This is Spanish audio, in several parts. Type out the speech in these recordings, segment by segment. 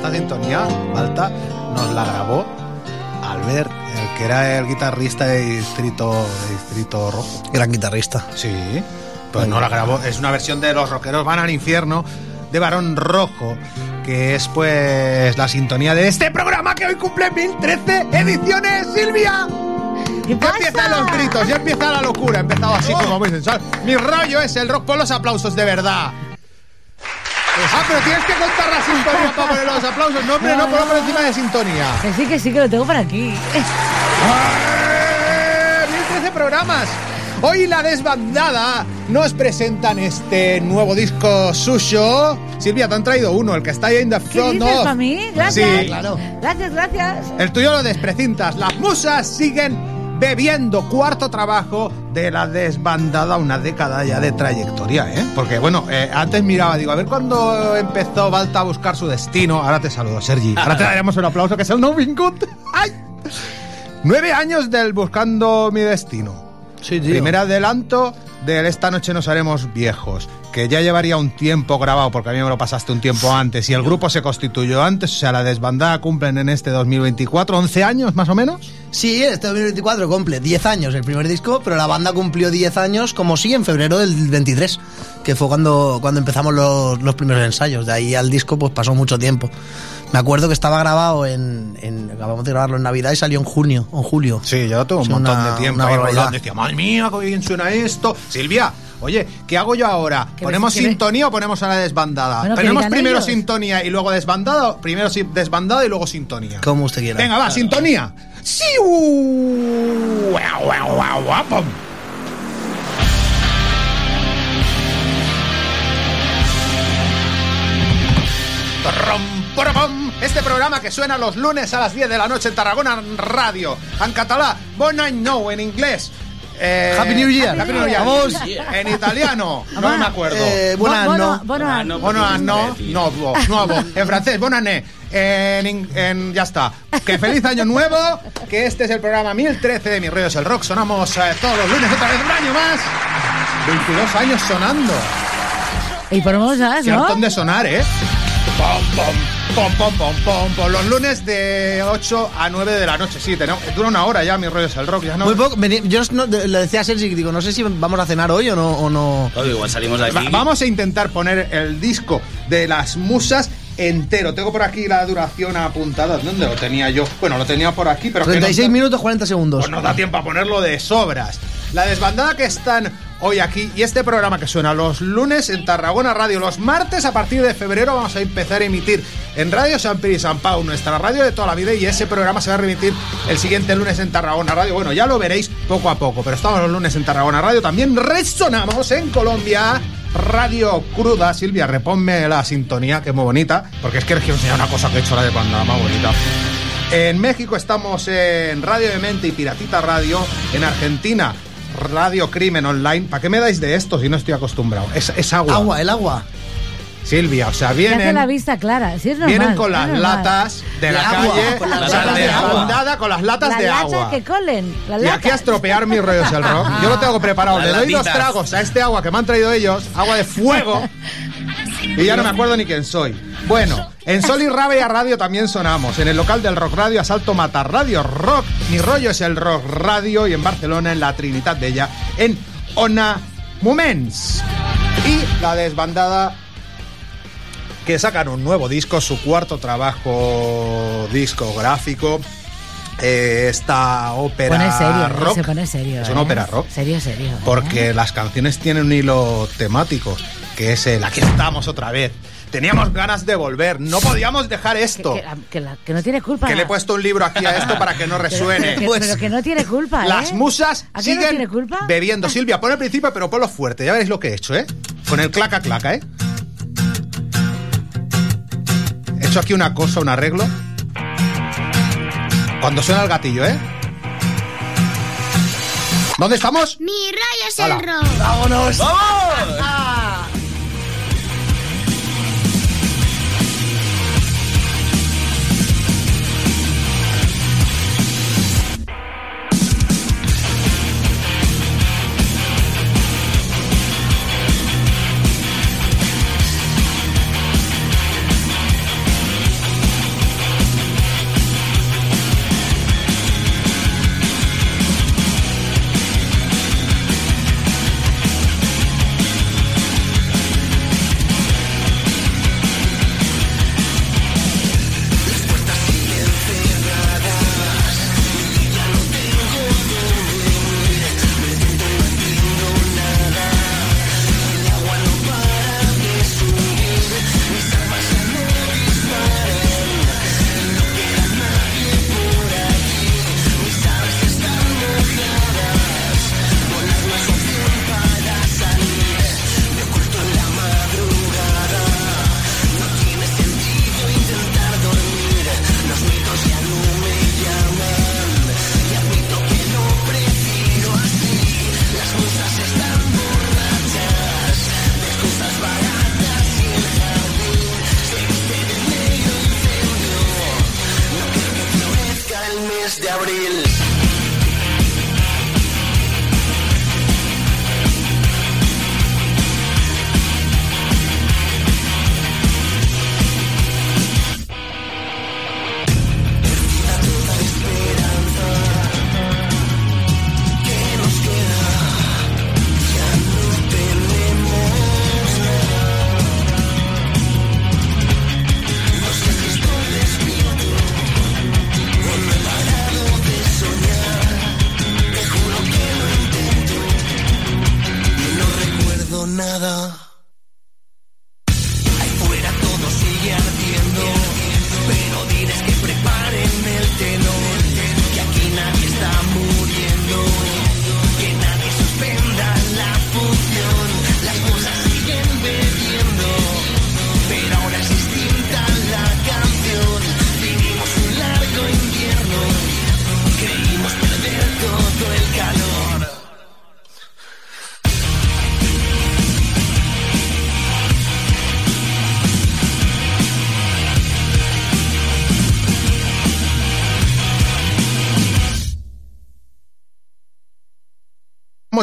Esta sintonía, Balta, nos la grabó Albert, el que era el guitarrista de Distrito, de Distrito Rojo. Gran guitarrista. Sí, pues no la grabó. Es una versión de Los Rockeros Van al Infierno de Barón Rojo, que es pues la sintonía de este programa que hoy cumple 1013 ediciones, Silvia. ¿Qué Ya empiezan los gritos, ya empieza la locura. He empezado así como muy sensual. Mi rollo es el rock por los aplausos de verdad. Ah, pero tienes que contar la sintonía para poner los aplausos. No, hombre, no, ponlo por encima de sintonía. Que sí, que sí, que lo tengo por aquí. ¡Eh! 1013 programas. Hoy la desbandada nos presentan este nuevo disco suyo. Silvia, te han traído uno, el que está ahí en the ¿Qué front dices of. para mí? Gracias. Sí, claro. Gracias, gracias. El tuyo lo desprecintas. Las musas siguen bebiendo cuarto trabajo de la desbandada, una década ya de trayectoria, ¿eh? Porque bueno, eh, antes miraba, digo, a ver cuándo empezó Balta a buscar su destino. Ahora te saludo, Sergi. Ahora te daremos un aplauso que es el no Good. ¡Ay! Nueve años del Buscando mi destino. Sí, tío. Primer adelanto del Esta noche nos haremos viejos, que ya llevaría un tiempo grabado, porque a mí me lo pasaste un tiempo antes, y el grupo se constituyó antes, o sea, la desbandada cumplen en este 2024, 11 años más o menos. Sí, este 2024 cumple 10 años el primer disco, pero la banda cumplió 10 años, como sí, en febrero del 23, que fue cuando, cuando empezamos los, los primeros ensayos. De ahí al disco pues pasó mucho tiempo. Me acuerdo que estaba grabado en, en- Acabamos de grabarlo en Navidad y salió en junio, en julio. Sí, yo tengo un Es montón una- de tiempo una ahí rolando. Decía, madre mía, qué bien suena esto. Silvia, oye, ¿qué hago yo ahora? ¿Ponemos ves- sintonía o ponemos a la desbandada? Bueno, ¿Ponemos primero ellos. sintonía y luego desbandada? Primero desbandada y luego sintonía. Como usted quiera. Venga, va, sintonía. Porobom. Este programa que suena los lunes a las 10 de la noche en Tarragona Radio. En catalán, Bon Any No en inglés. Eh, Happy New Year. Happy New Year. Vamos. En italiano, no me acuerdo. Eh, buenas, Bo- no. bono- bono- no. Bueno, ah, no, nuevo, nuevo. En francés, bonané. En, in- en- ya está. Que feliz año nuevo. Que este es el programa 1013 de Mi Rollo es el Rock. Sonamos eh, todos los lunes otra vez un año más. 22 años sonando. Y ponemos ya, Qué ¿no? hartón de sonar, ¿eh? Pom, pom, pom, pom, pom, pom, pom. Los lunes de 8 a 9 de la noche. Sí, tenemos, dura una hora ya Mi Rollo es el Rock. Ya no, Muy poco. vení- Yo no- le decía a Sergi, digo, no sé si vamos a cenar hoy o no. O no. Igual salimos de aquí. Va- Vamos a intentar poner el disco de las musas entero. Tengo por aquí la duración apuntada. ¿Dónde lo tenía yo? Bueno, lo tenía por aquí, pero que 36 no- minutos 40 segundos. Pues nos da tiempo a ponerlo de sobras. La desbandada que están hoy aquí y este programa que suena los lunes en Tarragona Radio, los martes a partir de febrero vamos a empezar a emitir en Radio San Piri y San Pau, nuestra radio de toda la vida y ese programa se va a remitir el siguiente lunes en Tarragona Radio. Bueno, ya lo veréis poco a poco, pero estamos los lunes en Tarragona Radio. También resonamos en Colombia. Radio Cruda, Silvia, reponme la sintonía, que es muy bonita, porque es que quiero enseñar una cosa que he hecho la desbandada más bonita. En México estamos en Radio de Mente y Piratita Radio. En Argentina, Radio Crimen Online. ¿Para qué me dais de esto si no estoy acostumbrado? Es, es agua. Agua, el agua. Silvia, o sea, Te hace vienen, la vista clara. Sí, es normal. vienen con las normal. latas de, De la agua, calle. con las o sea, latas de agua. desbandada con las latas de agua. que colen. Y aquí a estropear mis rollos el rock. Yo lo tengo preparado. Las Le doy dos tragos a este agua que me han traído ellos, agua de fuego. Y ya no me acuerdo ni quién soy. Bueno, en Sol y Rabia Radio también sonamos. En el local del Rock Radio, Asalto Mata Radio Rock. Mi rollo es el Rock Radio. Y en Barcelona, en la Trinitat Bella, en Ona Moments. Y la desbandada que sacan un nuevo disco, su cuarto trabajo discográfico. Eh, esta ópera Pone serio, ¿eh? rock. se pone serio. Es una ¿eh? ópera rock. Serio, serio. ¿eh? Porque las canciones tienen un hilo temático, que es el aquí estamos otra vez. Teníamos ganas de volver, no podíamos dejar esto. que- que la- que no tiene culpa. Que le he puesto un libro aquí a esto para que no resuene. Pero, que, Pues, pero que no tiene culpa, ¿eh? las musas ¿A qué no siguen tiene culpa? bebiendo. Silvia, pon el principio, pero ponlo fuerte. Ya veréis lo que he hecho, ¿eh? Con el claca claca, ¿eh? Hecho aquí una cosa, un arreglo. Cuando suena el gatillo, ¿eh? ¿Dónde estamos? Mi rollo es el rock. ¡Vámonos! nada.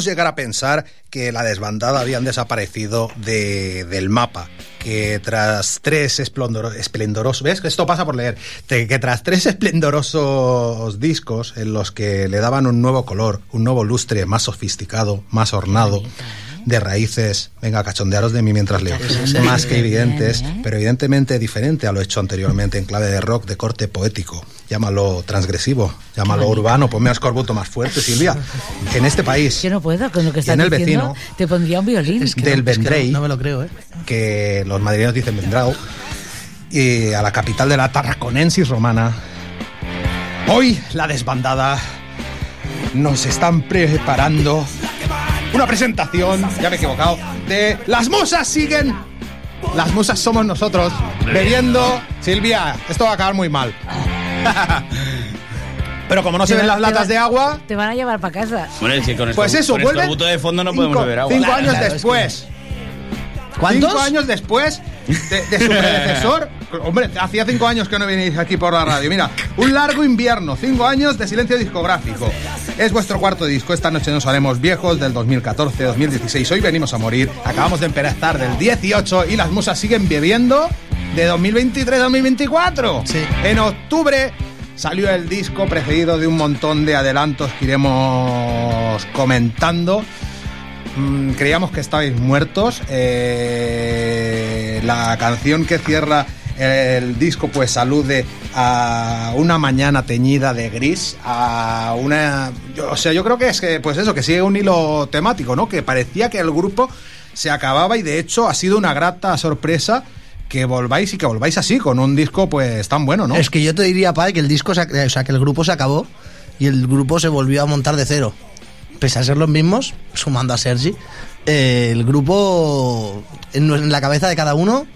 Llegar a pensar que la desbandada habían desaparecido de- del mapa, que tras tres esplendoro- esplendorosos, ¿ves? Esto pasa por leer, que tras tres esplendorosos discos en los que le daban un nuevo color, un nuevo lustre más sofisticado, más ornado, de raíces, venga, cachondearos de mí mientras leo, más que evidentes, pero evidentemente diferente a lo hecho anteriormente en clave de rock de corte poético. Llámalo transgresivo, llámalo urbano, ponme a escorbuto más fuerte, Silvia. En este país, Yo no puedo con lo que estás en el diciendo. vecino. Te pondría un violín. Es que Del no, es que no me lo creo, ¿eh? que los madrileños dicen Vendrau, y a la capital de la Tarraconensis romana, hoy la desbandada nos están preparando una presentación, ya me he equivocado, de Las Musas siguen. Las musas somos nosotros, bebiendo. Silvia, esto va a acabar muy mal. Pero como no se ven las latas va- de agua, Te van a llevar para casa. Bueno, es que con pues eso, con vuelven. de fondo no podemos cinco- beber agua. Cinco Claro, años claro, es que- después. ¿Cuántos? Cinco años después de, de su predecesor. Hombre, hacía cinco años que no venís aquí por la radio. Mira, un largo invierno, cinco años de silencio discográfico. Es vuestro cuarto disco. Esta noche nos haremos viejos del 2014, 2016. Hoy venimos a morir. Acabamos de empezar del 18 y las musas siguen bebiendo de 2023 a 2024. Sí. En octubre salió el disco precedido de un montón de adelantos que iremos comentando. Mm, creíamos que estabais muertos. Eh, la canción que cierra el disco pues alude a una mañana teñida de gris, a una... o sea, yo creo que es que, pues eso, que sigue un hilo temático, ¿no? Que parecía que el grupo se acababa y de hecho ha sido una grata sorpresa que volváis y que volváis así, con un disco pues tan bueno, ¿no? Es que yo te diría, Pai, que el disco, o sea, que el grupo se acabó y el grupo se volvió a montar de cero. Pese a ser los mismos, sumando a Sergi, eh, el grupo, en, la cabeza de cada uno,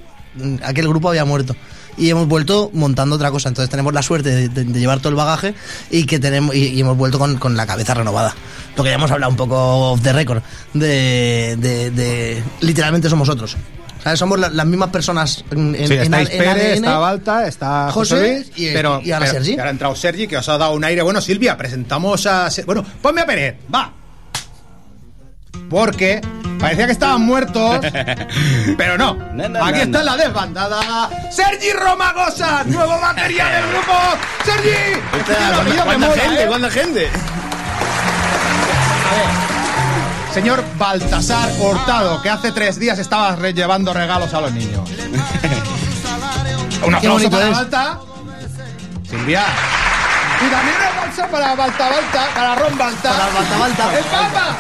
aquel grupo había muerto. Y hemos vuelto montando otra cosa. Entonces tenemos la suerte de, de- de llevar todo el bagaje y que tenemos y, y hemos vuelto con, con la cabeza renovada. Lo que ya hemos hablado un poco off the record. De, de- de- literalmente somos otros. ¿Sabes? Somos la- las mismas personas en, Sí, en estáis A- en Pérez, ADN. está Balta, está José, José Luis, y- pero, y ahora pero- Sergi. y ahora ha entrado Sergi, que os ha dado un aire. Bueno, Silvia, presentamos a... Bueno, ponme a Pérez, va. Porque parecía que estaban muertos, pero no. No, no, Aquí no, está la desbandada. Sergi Romagosa, nuevo batería del grupo. Sergi. Que ¿Cuánta mola, gente? ¿eh? ¿Cuánta gente? Señor Baltasar Hurtado, que hace tres días estaba re- llevando regalos a los niños. Un aplauso para es. Balta. Silvia. Y también un aplauso para Balta Balta, para Ron Balta. Para Balta Balta. ¡El Papa!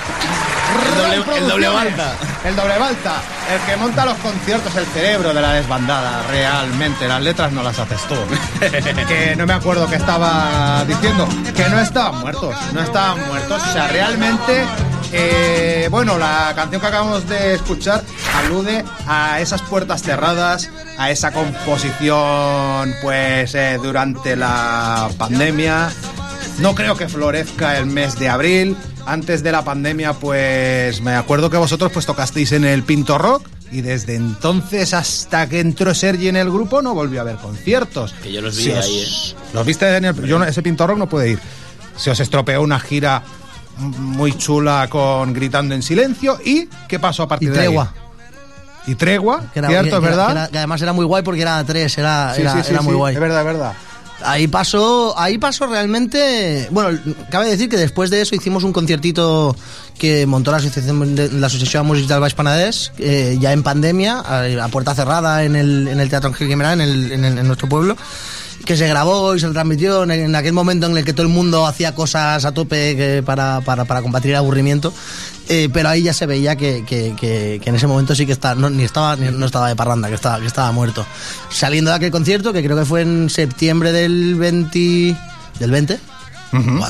El doble- el doble. Balta. El doble Balta. El que monta los conciertos, el cerebro de la desbandada, realmente. Las letras no las haces tú. que no me acuerdo qué estaba diciendo. Que no estaban muertos. No estaban muertos. O sea, realmente. eh, bueno, la canción que acabamos de escuchar alude a esas puertas cerradas, a esa composición, pues, eh, durante la pandemia. No creo que florezca el mes de abril. Antes de la pandemia, pues me acuerdo que vosotros pues tocasteis en el Pinto Rock y desde entonces hasta que entró Sergi en el grupo no volvió a haber conciertos. Que yo los vi Si os- ahí, ¿eh? ¿Los viste en el yo no- ese Pinto Rock no puede ir. Se os estropeó una gira muy chula con Gritando en Silencio y ¿qué pasó a Y partir de ahí? tregua. Y tregua, Que era- cierto, que- es verdad. que era- que además era muy guay porque era tres, era, Sí, era, sí, sí, era muy sí, guay. Es verdad, es verdad. Ahí pasó, ahí pasó realmente. Bueno, cabe decir que después de eso hicimos un conciertito que montó la asociación de, la asociación Música del Baix Panadés, eh, ya en pandemia, a, a puerta cerrada en el, en el Teatro Ángel Guimerá, en, el, en, el- en nuestro pueblo. Que se grabó y se transmitió en, aquel momento en el que todo el mundo hacía cosas a tope para, para, para combatir el aburrimiento. Eh, pero ahí ya se veía que, que- que- que en ese momento sí que está, no, ni estaba, ni- no estaba de parranda, que estaba, que estaba muerto. Saliendo de aquel concierto, que creo que fue en septiembre del 20. ¿Del 20? Buah,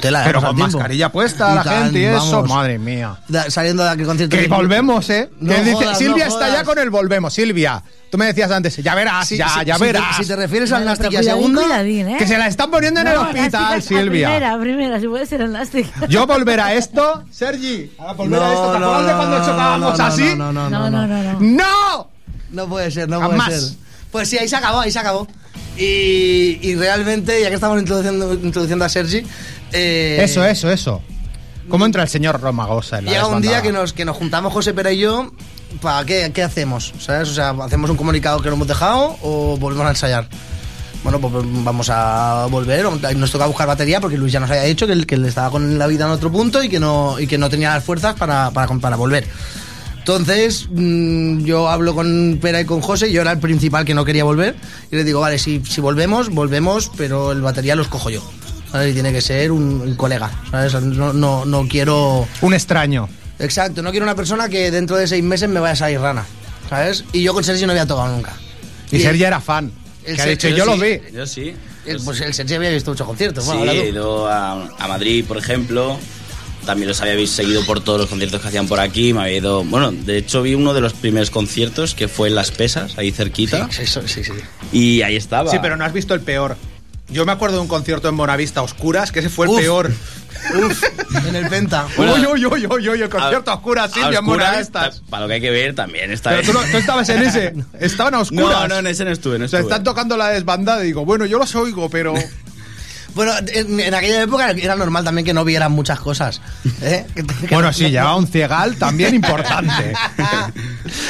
tela, Pero con mascarilla puesta, Y la tan, gente y eso, vamos. madre mía. Da- saliendo de aquel concierto. Que volvemos, ¿eh? No Que dice- jodas, Silvia no está jodas. ya con el volvemos. Silvia, tú me decías antes, ya verás, Sí, ya, sí, ya si te- verás. si te refieres al Nastic y a segunda. cuidadín, ¿eh? Que se la están poniendo en el No, hospital, Silvia. Primera, primera, si puede ser elástica. Yo volver a esto, Sergi, a volver a esto, ¿te acuerdas de cuando chocábamos no, así? No, no, no, No, no, no, no. ¡No! No puede ser, no Jamás. puede ser. Pues sí, ahí se acabó, ahí se acabó. Y, y realmente, ya que estamos introduciendo, introduciendo a Sergi, eh, Eso, eso, eso. ¿Cómo entra el señor Romagosa en la Llega un día que nos, que nos juntamos José Pera y yo. ¿Para qué, qué hacemos? ¿Sabes? O sea, ¿hacemos un comunicado que lo hemos dejado o volvemos a ensayar? Bueno, pues vamos a volver. Nos toca buscar batería porque Luis ya nos había dicho que él, que él estaba con la vida en otro punto y que no, y que no tenía las fuerzas para, para, para volver. Entonces, mm, yo hablo con Pera y con José, yo era el principal que no quería volver, y le digo, vale, si, si volvemos, volvemos, pero el batería lo escojo yo. ¿sabes? Y tiene que ser un, un colega, ¿sabes? No, no, no quiero... Un extraño. Exacto, no quiero una persona que dentro de seis meses me vaya a salir rana, ¿sabes? Y yo con Sergi no había tocado nunca. Y Sergi era fan. el Que ha dicho, yo lo sí, vi. Yo sí. El- pues el Sergi había visto muchos conciertos. Sí, Bueno, tú. he ido a, a Madrid, por ejemplo. También los había seguido por todos los conciertos que hacían por aquí. Me había ido. Bueno, de hecho, vi uno de los primeros conciertos que fue en Las Pesas, ahí cerquita. Sí, sí, sí, sí. Y ahí estaba. Sí, pero no has visto el peor. Yo me acuerdo de un concierto en Bonavista Oscuras, que ese fue el Uf. peor. Uf, en el Penta. Bueno, uy, uy, uy, uy, uy, el concierto a oscuras, en Bonavistas. ta- Para lo que hay que ver, también está Pero tú, no- tú estabas en ese. Estaban a oscuras. No, no, en ese no estuve, no O sea, estuve. están tocando la desbandada y digo, bueno, yo los oigo, pero. Bueno, en, en aquella época era normal también que no vieran muchas cosas. ¿eh? Que- que- Bueno, sí, llevaba un ciegal también importante.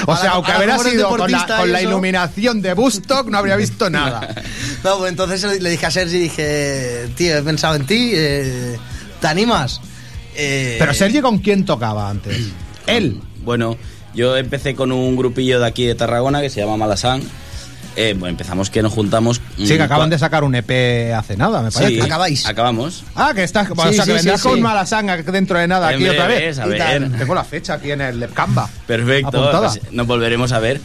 O A sea, la- aunque hubiera sido con la, con iluminación de Bustock, no habría visto nada. No, pues entonces le le dije a Sergi, dije, tío, he pensado en ti, eh, ¿te animas? Eh, Pero Sergi, ¿con quién tocaba antes? Él. Bueno, yo empecé con un grupillo de aquí de Tarragona que se llama Malasán. Eh, bueno, empezamos que nos juntamos. Sí, que mm, acaban de sacar un EP hace nada, me parece. Sí, Acabáis. Acabamos. Ah, que estás. o Sí, sea, que vendrás con sí. Malasanga dentro de nada En aquí otra vez. a ver. Tengo la fecha aquí en el Canva. Perfecto, pues nos volveremos a ver.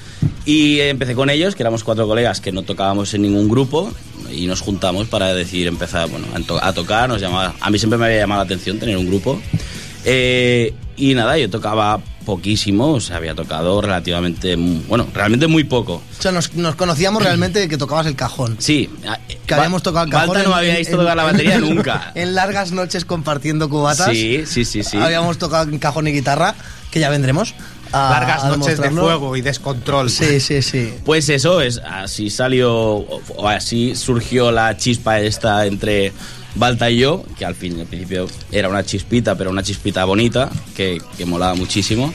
Y eh, empecé con ellos, que éramos cuatro colegas que no tocábamos en ningún grupo, y nos juntamos para decidir empezar bueno, a tocar. Nos llamaba, a mí siempre me había llamado la atención tener un grupo. Eh, y nada, yo tocaba poquísimo, o sea, había tocado relativamente, bueno, realmente muy poco. O sea, nos, nos conocíamos realmente de que tocabas el cajón. Sí, Que Ba- habíamos tocado el cajón. Balta no en- había visto en- tocar la batería nunca. En largas noches compartiendo cubatas. Sí, sí, sí, sí. Habíamos tocado en cajón y guitarra, que ya vendremos. a- Largas a noches de fuego y descontrol. Sí, sí, sí. Pues eso es, así salió, o así surgió la chispa esta entre Balta y yo, que al fin, al principio era una chispita, pero una chispita bonita, que, que molaba muchísimo.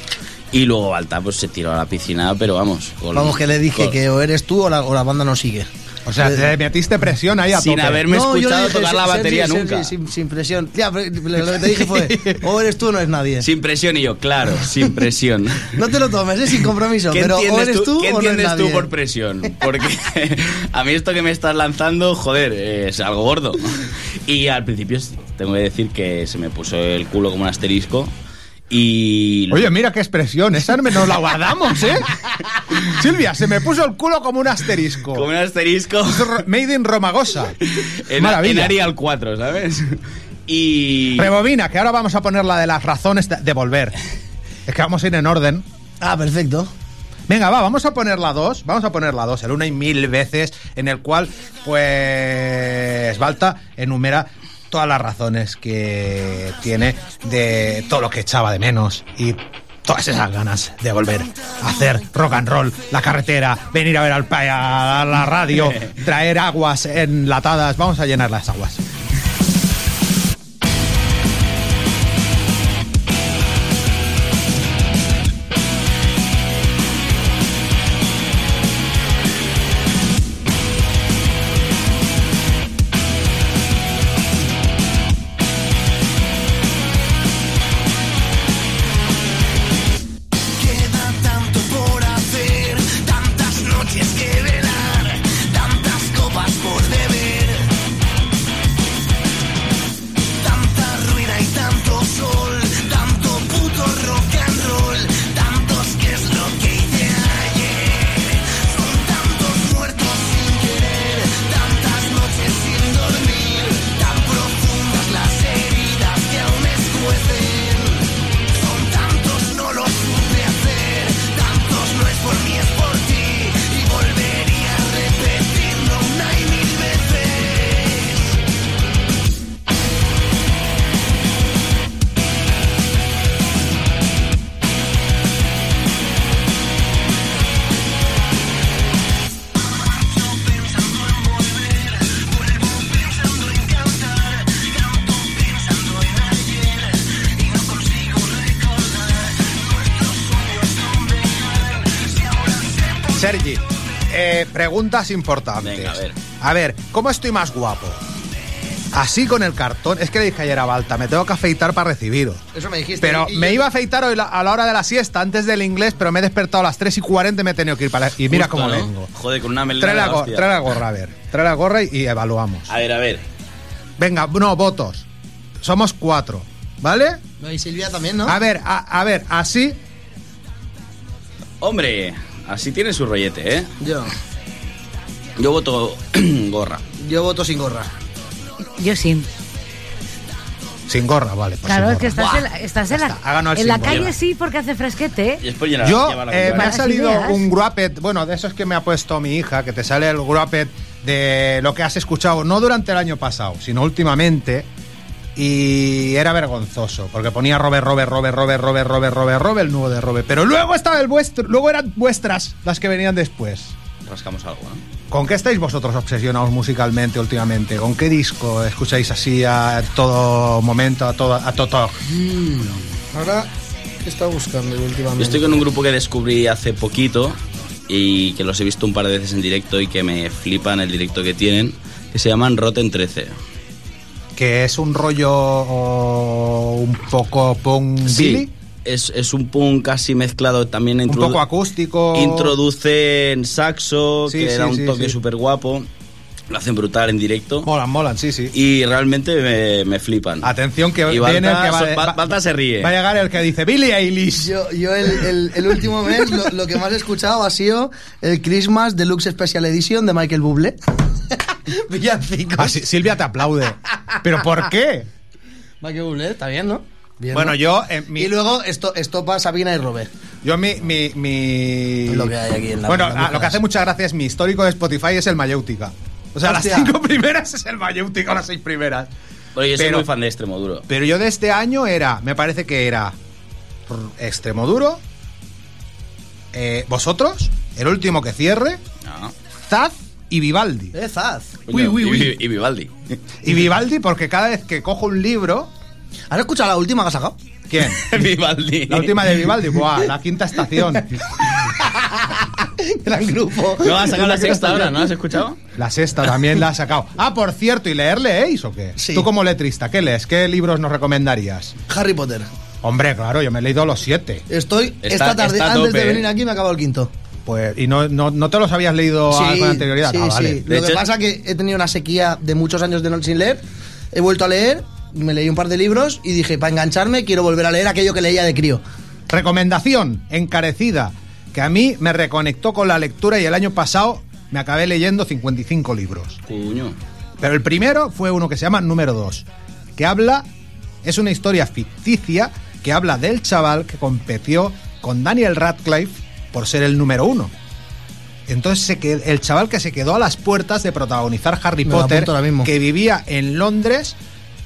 Y luego Balta pues se tiró a la piscina, pero vamos. con- Vamos, que le dije con- que o eres tú o la, o la banda no sigue. O sea, te metiste presión ahí a Sin tope. haberme No, escuchado dije, tocar la Sergi, batería Sergi, nunca. sin, sin presión. Tía, lo que te dije fue, o eres tú o no es nadie. Sin presión y yo, claro, sin presión. No te lo tomes, es sin compromiso. ¿Qué pero o entiendes, eres tú, tú, qué o no es entiendes tú nadie. por presión? Porque a mí esto que me estás lanzando, joder, es algo gordo. Y al principio tengo que decir que se me puso el culo como un asterisco. Y. Oye, mira qué expresión. Esa no nos la guardamos, ¿eh? Silvia, se me puso el culo como un asterisco. como un asterisco. Made in Romagosa. en, en Maravilla. Arial 4, ¿sabes? Y. Rebobina, que ahora vamos a poner la de las razones de, de volver. Es que vamos a ir en orden. Ah, perfecto. Venga, va, vamos a poner la 2. Vamos a poner la 2, el una y mil veces, en el cual, pues, Balta enumera todas las razones que tiene de todo lo que echaba de menos y todas esas ganas de volver a hacer rock and roll, la carretera, venir a ver al a la radio, traer aguas enlatadas. Vamos a llenar las aguas. Sergi, eh, preguntas importantes. Venga, a ver. A ver, ¿cómo estoy más guapo? Así con el cartón. Es que le dije ayer a Balta, me tengo que afeitar para recibiros. Eso me dijiste. Pero Y me yo- iba a afeitar hoy la- a la hora de la siesta, antes del inglés, pero me he despertado a las 3 y 40 y me he tenido que ir para... Y mira Justo, cómo ¿no? vengo. Joder, con una melena. Trae la, go- trae la gorra, a ver. Trae la gorra y, y evaluamos. A ver, a ver. Venga, no, votos. Somos cuatro, ¿vale? No, y Silvia también, ¿no? A ver, a, a ver, así... Hombre, así tiene su rollete, ¿eh? Yo. Yo voto gorra. Yo voto sin gorra. Yo sí. Sin gorra, vale. pues Claro, es que estás en la, estás en la, está, ha ganado el en la calle sí porque hace fresquete. Y después llena, Yo, lleva la eh, me ha salido ideas. un gruapet, bueno, de esos que me ha puesto mi hija, que te sale el gruapet de lo que has escuchado, no durante el año pasado, sino últimamente, y era vergonzoso, porque ponía Robert, Robert, Robert, Robert, Robert, Robert, Robert, Robert, el nuevo de Robert, pero luego estaba el vuestro, luego eran vuestras las que venían después. Rascamos algo, ¿no? ¿Con qué estáis vosotros obsesionados musicalmente últimamente? ¿Con qué disco escucháis así a todo momento, a todo, a todo? Ahora, ¿qué está buscando últimamente? Yo estoy con un grupo que descubrí hace poquito y que los he visto un par de veces en directo y que me flipan el directo que tienen, que se llaman Rotten 13. Que es un rollo un poco punk Billy, es, es un punk casi mezclado también un poco acústico. Introducen saxo, Sí, que sí, era un sí, toque sí. súper guapo. Lo hacen brutal en directo. Molan, molan, sí, sí. Y realmente me, me flipan. Atención que Y viene el Balta, que va, Ba- Balta se ríe. Va a llegar el que dice Billy Eilish. Yo, yo el, el- el último mes lo, lo que más he escuchado ha sido el Christmas Deluxe Special Edition de Michael Bublé. Villancicos. Ah, sí, Silvia te aplaude. ¿Pero por qué? Michael Bublé, está bien, ¿no? Bien, Bueno, ¿no? yo, eh, mi- Y luego esto, esto para Sabina y Robert. Yo mi... mi, lo que hay aquí en la- Bueno, ah, lo que hace mucha gracia es mi histórico de Spotify es el Mayéutica. O sea, Hostia. las cinco primeras es el Mayéutica, las seis primeras. Oye, yo soy Pero- muy fan de Extremoduro. Pero yo de este año era, me parece que era Extremoduro, eh, vosotros, el último que cierre, No. Zaz y Vivaldi. Eh, Zaz. Coño, Uy, uy, y, uy. Y Vivaldi. Y Vivaldi porque cada vez que cojo un libro... ¿Has escuchado la última que has sacado? ¿Quién? Vivaldi. La última de Vivaldi, ¡buah! La quinta estación. Gran grupo. No, has sacado la sexta ahora, ¿no? ¿Has escuchado? La sexta también la ha sacado. Ah, por cierto, ¿y leer leéis o qué? Sí. Tú como letrista, ¿qué lees? ¿Qué libros nos recomendarías? Harry Potter. Hombre, claro, yo me he leído los siete. Estoy Está- esta tarde, antes de venir ¿eh? aquí, me acabo el quinto. Pues, y no, no, no te los habías leído a- con anterioridad. Sí, Ah, vale. sí. De Lo que pasa es que he tenido una sequía de muchos años de no sin leer. He vuelto a leer, me leí un par de libros y dije, para engancharme, quiero volver a leer aquello que leía de crío. Recomendación encarecida que a mí me reconectó con la lectura y el año pasado me acabé leyendo 55 libros. Cuño. Pero el primero fue uno que se llama Número 2, que habla, es una historia ficticia que habla del chaval que competió con Daniel Radcliffe por ser el número uno. Entonces se qued- el chaval que se quedó a las puertas de protagonizar Harry Me Potter, apunto ahora mismo. que vivía en Londres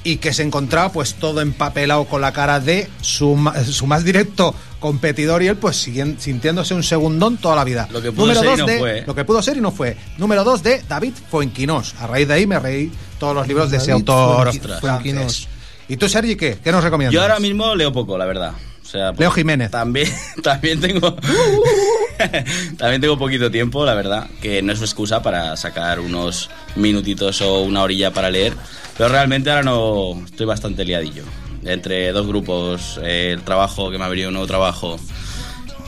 y que se encontraba pues todo empapelado con la cara de su, ma- su más directo competidor y él pues siguen- sintiéndose un segundón toda la vida. Lo que pudo Número ser y dos no de, fue. Lo que pudo ser y no fue. Número 2 de David Fuenquinos. A raíz de ahí me reí todos los libros de ese autor. Fuenquinos. ¿Y tú, Sergi, qué? ¿Qué nos recomiendas? Yo ahora mismo leo poco, la verdad. Sea, Leo Jiménez. También, también tengo. también tengo poquito tiempo, la verdad. Que no es excusa para sacar unos minutitos o una orilla para leer. Pero realmente ahora no. Estoy bastante liadillo. Entre dos grupos, eh, el trabajo, que me ha venido un nuevo trabajo.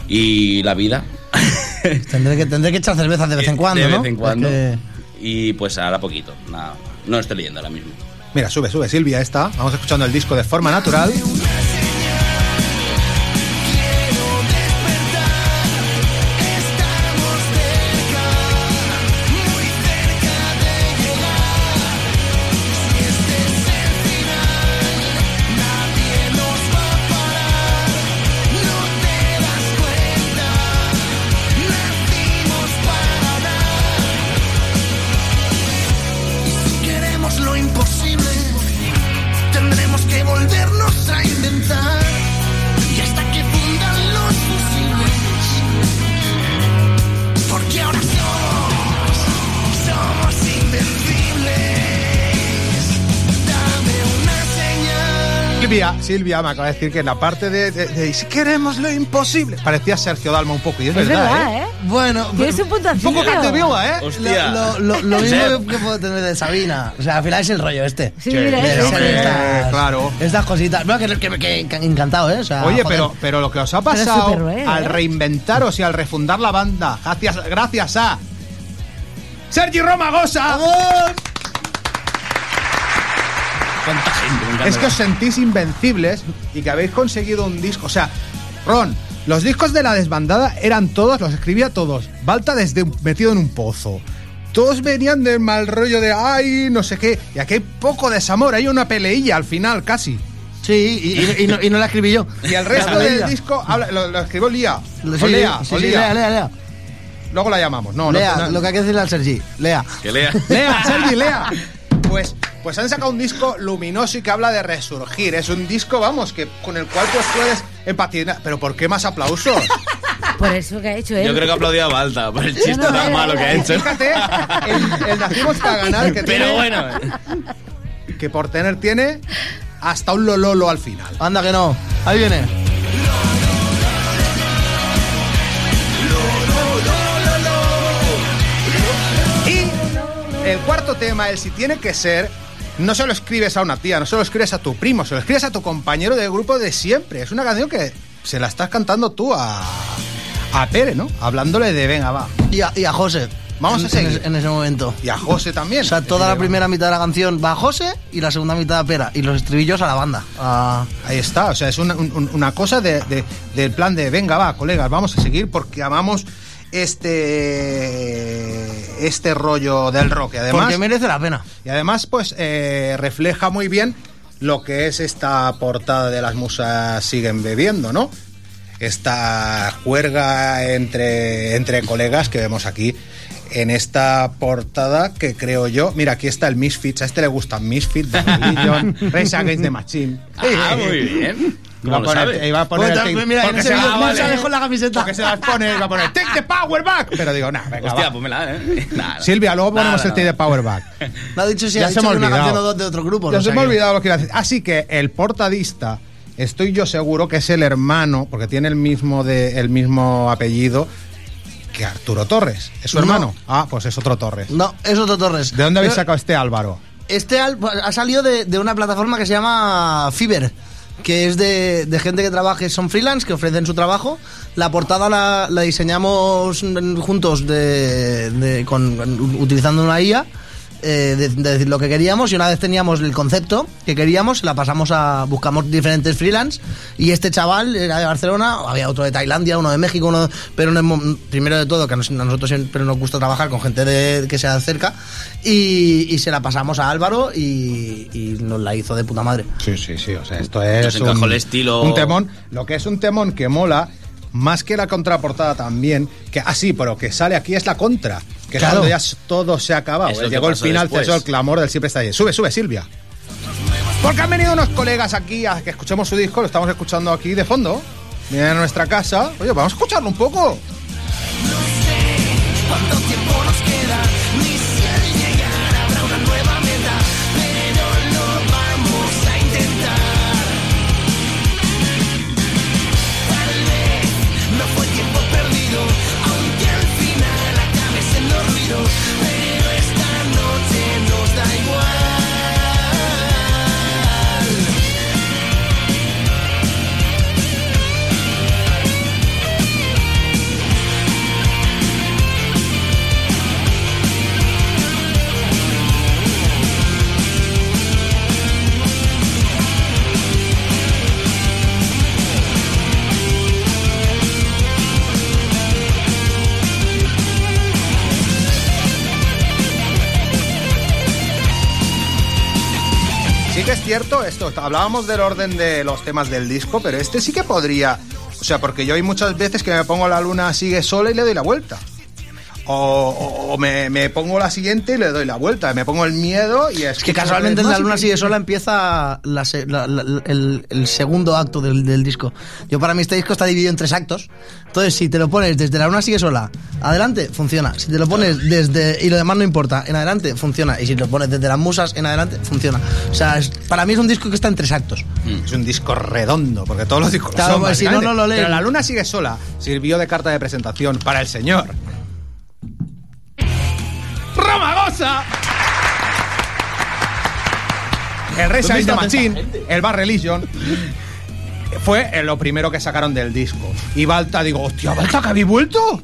Y la vida. Tendré que, tendré que echar cerveza de vez en cuando, De ¿no? vez en cuando. Y pues ahora poquito. Nada, no estoy leyendo ahora mismo. Mira, sube, sube, Silvia, esta. Vamos escuchando el disco de forma natural. Silvia, me acaba de decir que en la parte de, de- de si queremos lo imposible, parecía Sergio Dalma un poco, y es, Es verdad, verdad, ¿eh? ¿eh? Bueno, Tienes un punto Un poco Capdevila, ¿eh? Hostia. Lo, lo- lo mismo que, que puedo tener de Sabina. O sea, al final es el rollo este. Sí, Sí, mira, es- es- estas, claro. Estas cositas. Bueno, que, que- que- que encantado, ¿eh? O sea, Oye, joder. pero, pero lo que os ha es pasado superhéroe, al ¿eh? reinventaros y al refundar la banda, gracias, gracias a Sergi Romagosa, ¿Cuánta gente? Me encanta. es que os sentís invencibles y que habéis conseguido un disco. O sea, Ron, los discos de la desbandada eran todos, los escribía todos. Balta desde metido en un pozo. Todos venían del mal rollo de ay, no sé qué. Y aquí hay poco desamor, hay una peleilla al final casi. Sí, y, y- y no, y no la escribí yo. Y el resto del disco habla- lo, lo escribió Lía. Sí, o Lea, sí, o sí, Lía. lea, lea, lea. Luego la llamamos. No, no- Lea, no- lo que hay que decirle al Sergi. Lea. Que lea. Lea, Sergi, lea. Pues, pues han sacado un disco luminoso y que habla de resurgir. Es un disco, vamos, que con el cual pues puedes empatizar. Pero ¿por qué más aplausos? Por eso que ha hecho él. Yo creo que aplaudía a Balta por el chiste No, no, tan era- malo que ha hecho. Fíjate, el, el Nacimos para ganar que Pero tiene, bueno. que por tener tiene hasta un lololo al final. Anda que no. Ahí viene. El cuarto tema, el si tiene que ser, no se lo escribes a una tía, no se lo escribes a tu primo, se lo escribes a tu compañero de grupo de siempre. Es una canción que se la estás cantando tú a, a Pere, ¿no? Hablándole de venga, va. Y a, y a José. Vamos En- a seguir. En, ese- en ese momento. Y a José también. O sea, toda la primera mitad de la canción va a José y la segunda mitad a Pera. Y los estribillos a la banda. Ahí está, o sea, es una, un- una cosa de, de- del plan de venga, va, colegas, vamos a seguir porque amamos este este rollo del rock. Y además, porque merece la pena. y además pues eh, refleja muy bien lo que es esta portada de las musas siguen bebiendo, ¿no? Esta juerga entre, entre colegas que vemos aquí en esta portada que creo yo. Mira, aquí está el Misfits. A este le gusta Misfits, The Religion, Rage Against the Machine. Ah, muy bien. Iba a ¿Cómo lo poner, sabe? iba a poner el thing- mira, en porque ese se no vale. con la camiseta. Porque se las pone, iba a poner Take the Power Back. Pero digo, nah, venga, Hostia, va. pónmela, ¿eh? Nada, Silvia, luego nada, ponemos el nada. Take the Power Back. No ha dicho si Ya ha se dicho me una canción o dos de otro grupo. Ya no se me ha olvidado lo que iba a decir. Así que el portadista, estoy yo seguro que es el hermano, porque tiene el mismo, de, el mismo apellido que Arturo Torres. ¿Es su No. hermano? Ah, pues es otro Torres. No, es otro Torres. ¿De dónde habéis Pero sacado este Álvaro? Este al- ha salido de, de una plataforma que se llama Fiverr, que es de, de gente que trabaja, son freelance, que ofrecen su trabajo. La portada la, la diseñamos juntos de, de- con, utilizando una IA. Eh, de, de decir lo que queríamos y una vez teníamos el concepto que queríamos la pasamos a buscamos diferentes freelance y este chaval era de Barcelona había otro de Tailandia uno de México uno pero no primero de todo que a nos- a nosotros siempre nos gusta trabajar con gente de, que sea de cerca y, y se la pasamos a Álvaro y, y nos la hizo de puta madre Sí, sí, sí. O sea, esto es. Encajó el estilo- Un temón. Lo que es un temón que mola, más que la contraportada también, que así, pero que sale aquí es la contra. Que es cuando ya todo se ha acabado. Que Llegó el final, cesó el clamor del siempre está ahí. Sube, sube, Silvia. Porque han venido unos colegas aquí a que escuchemos su disco, lo estamos escuchando aquí de fondo. Vienen a nuestra casa. Oye, vamos a escucharlo un poco. cuánto tiempo nos queda, Hablábamos del orden de los temas del disco, pero este sí que podría. O sea, porque yo hay muchas veces que me pongo la luna sigue sola y le doy la vuelta. O, o- me, me pongo la siguiente y le doy la vuelta. Me pongo el miedo y es que casualmente en La Luna sigue sola empieza la la- la- el, el segundo acto del, del disco. Yo para mí este disco está dividido en tres actos. Entonces, si te lo pones desde La Luna sigue sola, adelante, funciona. Si te lo pones desde... Y lo demás no importa, en adelante, funciona. Y si lo pones desde las musas, en adelante, funciona. O sea, es- para mí es un disco que está en tres actos. Es un disco redondo, porque todos los discos Claro, son, pues si no, no lo. Pero La Luna sigue sola. Sirvió de carta de presentación para el señor. ¡Romagosa! El Rey Against the Machine, el Bar Religion, fue lo primero que sacaron del disco. Y Balta, digo, hostia, Balta, que habéis vuelto.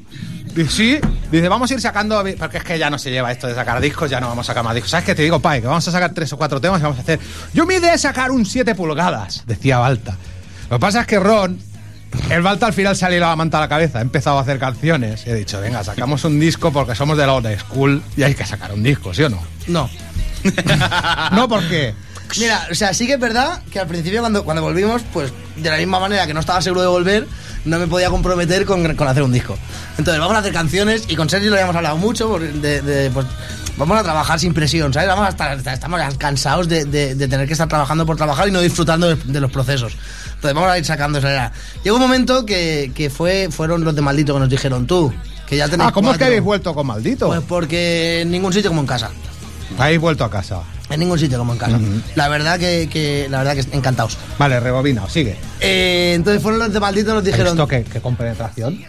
Dice, sí, dice, vamos a ir sacando, porque es que ya no se lleva esto de sacar discos, ya no vamos a sacar más discos. ¿Sabes qué te digo, Pai? Que vamos a sacar tres o cuatro temas y vamos a hacer. Yo mi idea es sacar un 7 pulgadas, decía Balta. Lo que pasa es que Ron, el Balta al final se ha liado la manta a la cabeza, ha empezado a hacer canciones. Y he dicho, venga, sacamos un disco porque somos de la old school y hay que sacar un disco, ¿sí o no? No. no, porque. Mira, o sea, sí que es verdad que al principio cuando, cuando volvimos, pues de la misma manera que no estaba seguro de volver, no me podía comprometer con, con hacer un disco. Entonces vamos a hacer canciones y con Sergio lo habíamos hablado mucho, por- de, de, pues, vamos a trabajar sin presión, ¿sabes? Vamos a estar, estamos cansados de, de- de tener que estar trabajando por trabajar y no disfrutando de, de los procesos. Entonces vamos a ir sacando esa era. Llegó un momento que, que fue, fueron los de maldito que nos dijeron tú, que ya tenéis Ah, ¿cómo es que cuatro". habéis vuelto con maldito? Pues porque en ningún sitio como en casa. habéis vuelto a casa. En ningún sitio como en casa. La verdad que, que- la verdad que encantados. Vale, rebobina, sigue. Eh, entonces fueron los de maldito nos dijeron. ¿Esto qué, qué compenetración?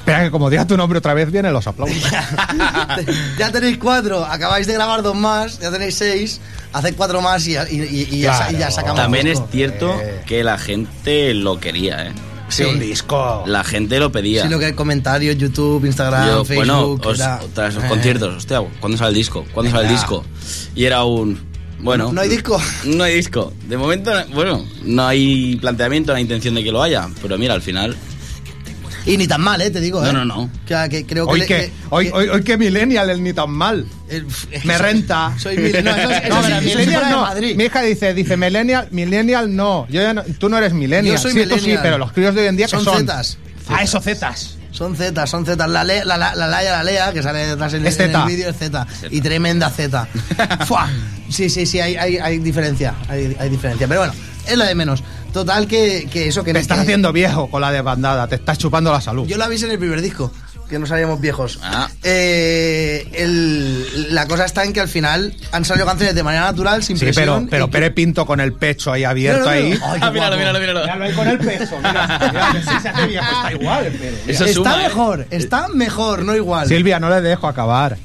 Espera, que como diga tu nombre otra vez, vienen los aplausos. ya tenéis cuatro, acabáis de grabar dos más, ya tenéis seis, haced cuatro más y, ya- y- y- ya, ya sacamos. También es cierto Eh. que la gente lo quería, ¿eh? Sí, un disco. La gente lo pedía. Sí, lo que hay comentarios, YouTube, Instagram, Yo, Facebook. bueno, os- era- tras los eh, conciertos, hostia, ¿cuándo sale el disco? ¿Cuándo sale el disco? Y era un. Bueno. ¿No hay disco? No hay disco. De momento, bueno, no hay planteamiento, no hay intención de que lo haya. Pero mira, al final. Y ni tan mal, eh, te digo, No, eh. no, no. Que, que creo que. Hoy que, que- hoy, que- hoy, hoy que Millennial, el ni tan mal. eh, es que Me soy- renta. Soy millennial. No, eso, es- eso No, sí, pero eso sí millennial no. Mi hija dice, dice millennial, millennial no. Yo ya no- tú no eres millennial. Yo soy sí, tú sí, millennial. pero los críos de hoy en día que Son son. zetas. Ah, eso zetas. Son Z, son Z. La, Le- la, la, la Laia, la Lea, que sale detrás en, Es en el zeta. vídeo, es Z. Y tremenda Z. Fua. Sí, sí, sí, hay, hay, hay diferencia. Hay, hay diferencia. Pero bueno, es lo de menos. Total, que, que eso que Te estás que- haciendo viejo con la desbandada, te estás chupando la salud. Yo lo avisé en el primer disco, que no salíamos viejos. Ah. Eh, el- la cosa está en que al final han salido canciones de manera natural, sin Sí, presión. pero, pero que- Pere Pinto con el pecho ahí abierto No, no, no. ahí. Ay, Ah, míralo, míralo, míralo. Míralo ahí con el pecho, mira, mira, que si se hace viejo está igual, el. Eso está suma, ¿eh? mejor, está mejor, no igual. Silvia, no le dejo acabar.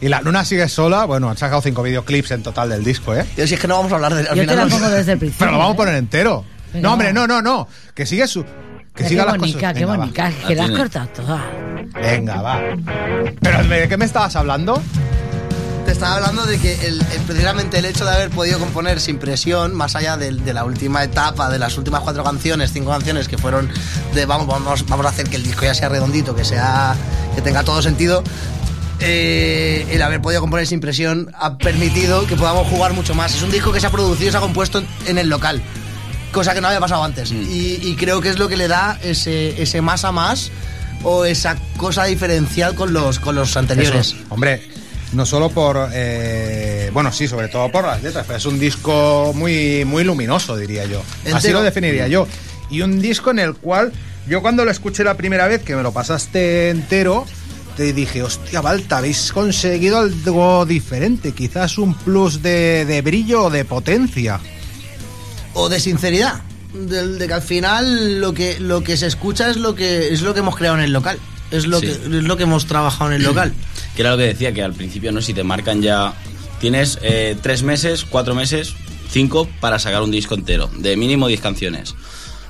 Y la luna sigue sola. Bueno, han sacado cinco videoclips en total del disco, ¿eh? Yo, si es que no vamos a hablar de al Yo te final. la no- pongo desde el principio. Pero lo vamos a ¿eh? poner entero. No, hombre, va. no, no, no. Que sigue su. Que siga qué las bonica, cosas. qué Venga, va. bonica, que La has cortado toda. Venga, va. Pero ¿de qué me estabas hablando? Te estaba hablando de que el, el- precisamente el hecho de haber podido componer sin presión, más allá del- de, la última etapa, de las últimas cuatro canciones, cinco canciones que fueron de vamos, vamos, vamos a hacer que el disco ya sea redondito, que sea que tenga todo sentido. eh, el haber podido componer sin presión ha permitido que podamos jugar mucho más. Es un disco que se ha producido y se ha compuesto en el local, cosa que no había pasado antes. Y, y creo que es lo que le da ese, ese más a más o esa cosa diferencial con los, con los anteriores. Eso, hombre, no solo por. eh, bueno, sí, sobre todo por las letras, pero es un disco muy, muy luminoso, diría yo. Así lo definiría yo. Y un disco en el cual yo cuando lo escuché la primera vez, que me lo pasaste entero, te dije, hostia, Balta, habéis conseguido algo diferente, quizás un plus de, de brillo o de potencia. O de sinceridad del- de, que al final lo que lo que se escucha es lo que es lo que hemos creado en el local es lo Sí. que es lo que hemos trabajado en el local Que era lo que decía, que al principio, ¿no? Si te marcan ya. Tienes eh, tres meses, cuatro meses, cinco para sacar un disco entero, de mínimo 10 canciones.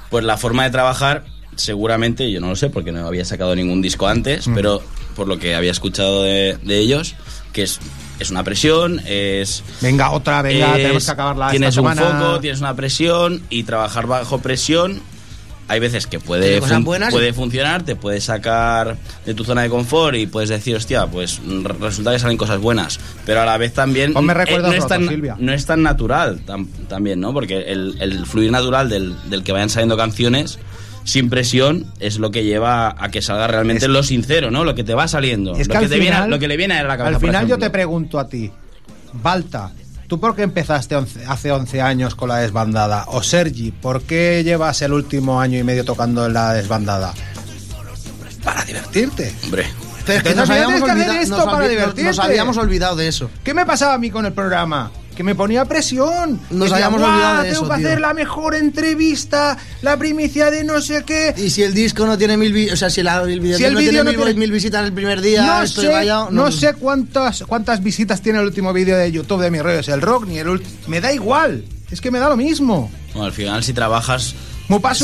Pues la forma de trabajar, seguramente, yo no lo sé porque no había sacado ningún disco antes, pero por lo que había escuchado de, de ellos, que es, es una presión, es. Venga, otra, venga, es- tenemos que acabarla. Tienes esta un semana. foco, tienes una presión y trabajar bajo presión. Hay veces que puede, fun- buenas puede funcionar, te puedes sacar de tu zona de confort y puedes decir, hostia, pues mm, re- resulta que salen cosas buenas. Pero a la vez también Ponme eh, recuerdos no, es tan, Silvia. no es tan natural tam- también, ¿no? Porque el, el fluir natural del, del que vayan saliendo canciones sin presión es lo que lleva a que salga realmente lo sincero, ¿no? Lo que te va saliendo. Es que lo, que te viene, lo que le viene a la cabeza. Al final yo te pregunto a ti, Balta, ¿tú por qué empezaste once- hace 11 años con la desbandada? O Sergi, ¿por qué llevas el último año y medio tocando en la desbandada? Para divertirte. Hombre. Pero es que Entonces nos no habíamos, tienes que hacer olvidado, esto nos para olvi- nos- divertirte. nos habíamos olvidado de eso. ¿Qué me pasaba a mí con el programa? Que me ponía presión. Nos Decía, habíamos "Guau, olvidado de Tengo eso, que tío". hacer la mejor entrevista, la primicia de no sé qué. Y si el disco no tiene mil vi- o sea, si la- el video Si el no vídeo tiene no mil, tiene- mil visitas en el primer día, No estoy sé, no sé cuántas, cuántas visitas tiene el último vídeo de YouTube de mi rollo es el rock, ni el ult- Me da igual. Es que me da lo mismo. Bueno, al final, si trabajas.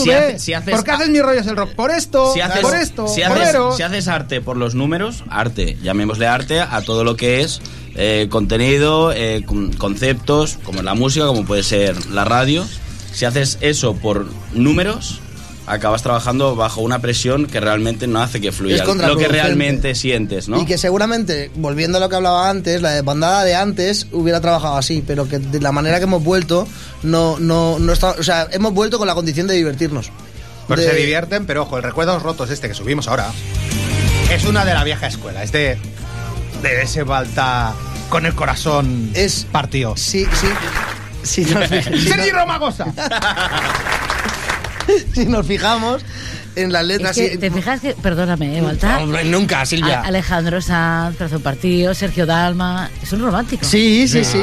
Si hace- si haces- ¿por qué haces mi rollo es el rock? Por esto, si haces, por esto, si haces, Eros. si haces arte por los números, arte, llamémosle arte a todo lo que es eh, contenido, eh, con- conceptos, como la música, como puede ser la radio. Si haces eso por números, acabas trabajando bajo una presión que realmente no hace que fluya Es lo que realmente sientes, ¿no? Y que seguramente, volviendo a lo que hablaba antes, la bandada de antes hubiera trabajado así, pero que de la manera que hemos vuelto, no, no, no está, o sea, hemos vuelto con la condición de divertirnos. Porque De- se divierten, pero ojo, el Recuerdos Rotos este que subimos ahora es una de la vieja escuela, es de, de ese Balta con el corazón Es- partido. Sí, sí. Si nos, fi- si ¡Sergi Romagosa! si nos fijamos en las Es letras. que, sí- ¿Te fijas que, perdóname, ¿eh, Baltar? Hombre, nunca, Silvia. A- Alejandro Sanz, Corazón Partido, Sergio Dalma. Es un romántico. Sí, sí, Sí. sí.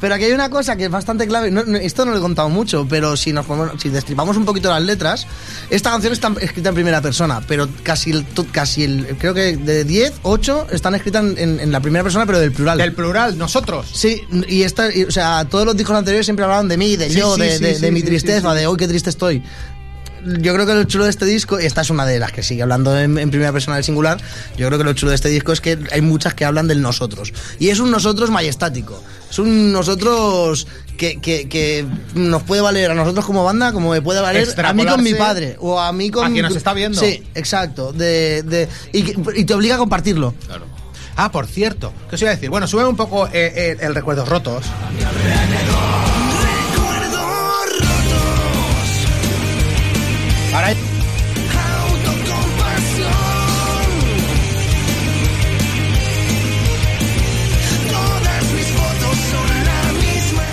Pero aquí hay una cosa que es bastante clave. no- no- esto no lo he contado mucho, pero si nos ponemos- si destripamos un poquito las letras, esta canción está escrita en primera persona, pero casi el, to- casi el creo que de 10, 8 están escritas en, en- en la primera persona, pero del plural. Del plural, nosotros. Sí, y esta, y, o sea, todos los discos anteriores siempre hablaban de mí, de Sí, yo, sí, de, sí, de- sí, de mi sí, tristeza, sí, sí. de hoy qué triste estoy. Yo creo que lo chulo de este disco, y esta es una de las que sigue hablando en, en primera persona del singular, yo creo que lo chulo de este disco es que hay muchas que hablan del nosotros. Y es un nosotros majestático. Es un nosotros que, que- que nos puede valer a nosotros como banda, como me puede valer a mí con mi padre. O a mí con... a quien nos está viendo. Sí, exacto. De, de- y, que- y te obliga a compartirlo. Claro. Ah, por cierto, ¿qué os iba a decir? Bueno, sube un poco eh, eh, el Recuerdos Rotos. Ahora hay-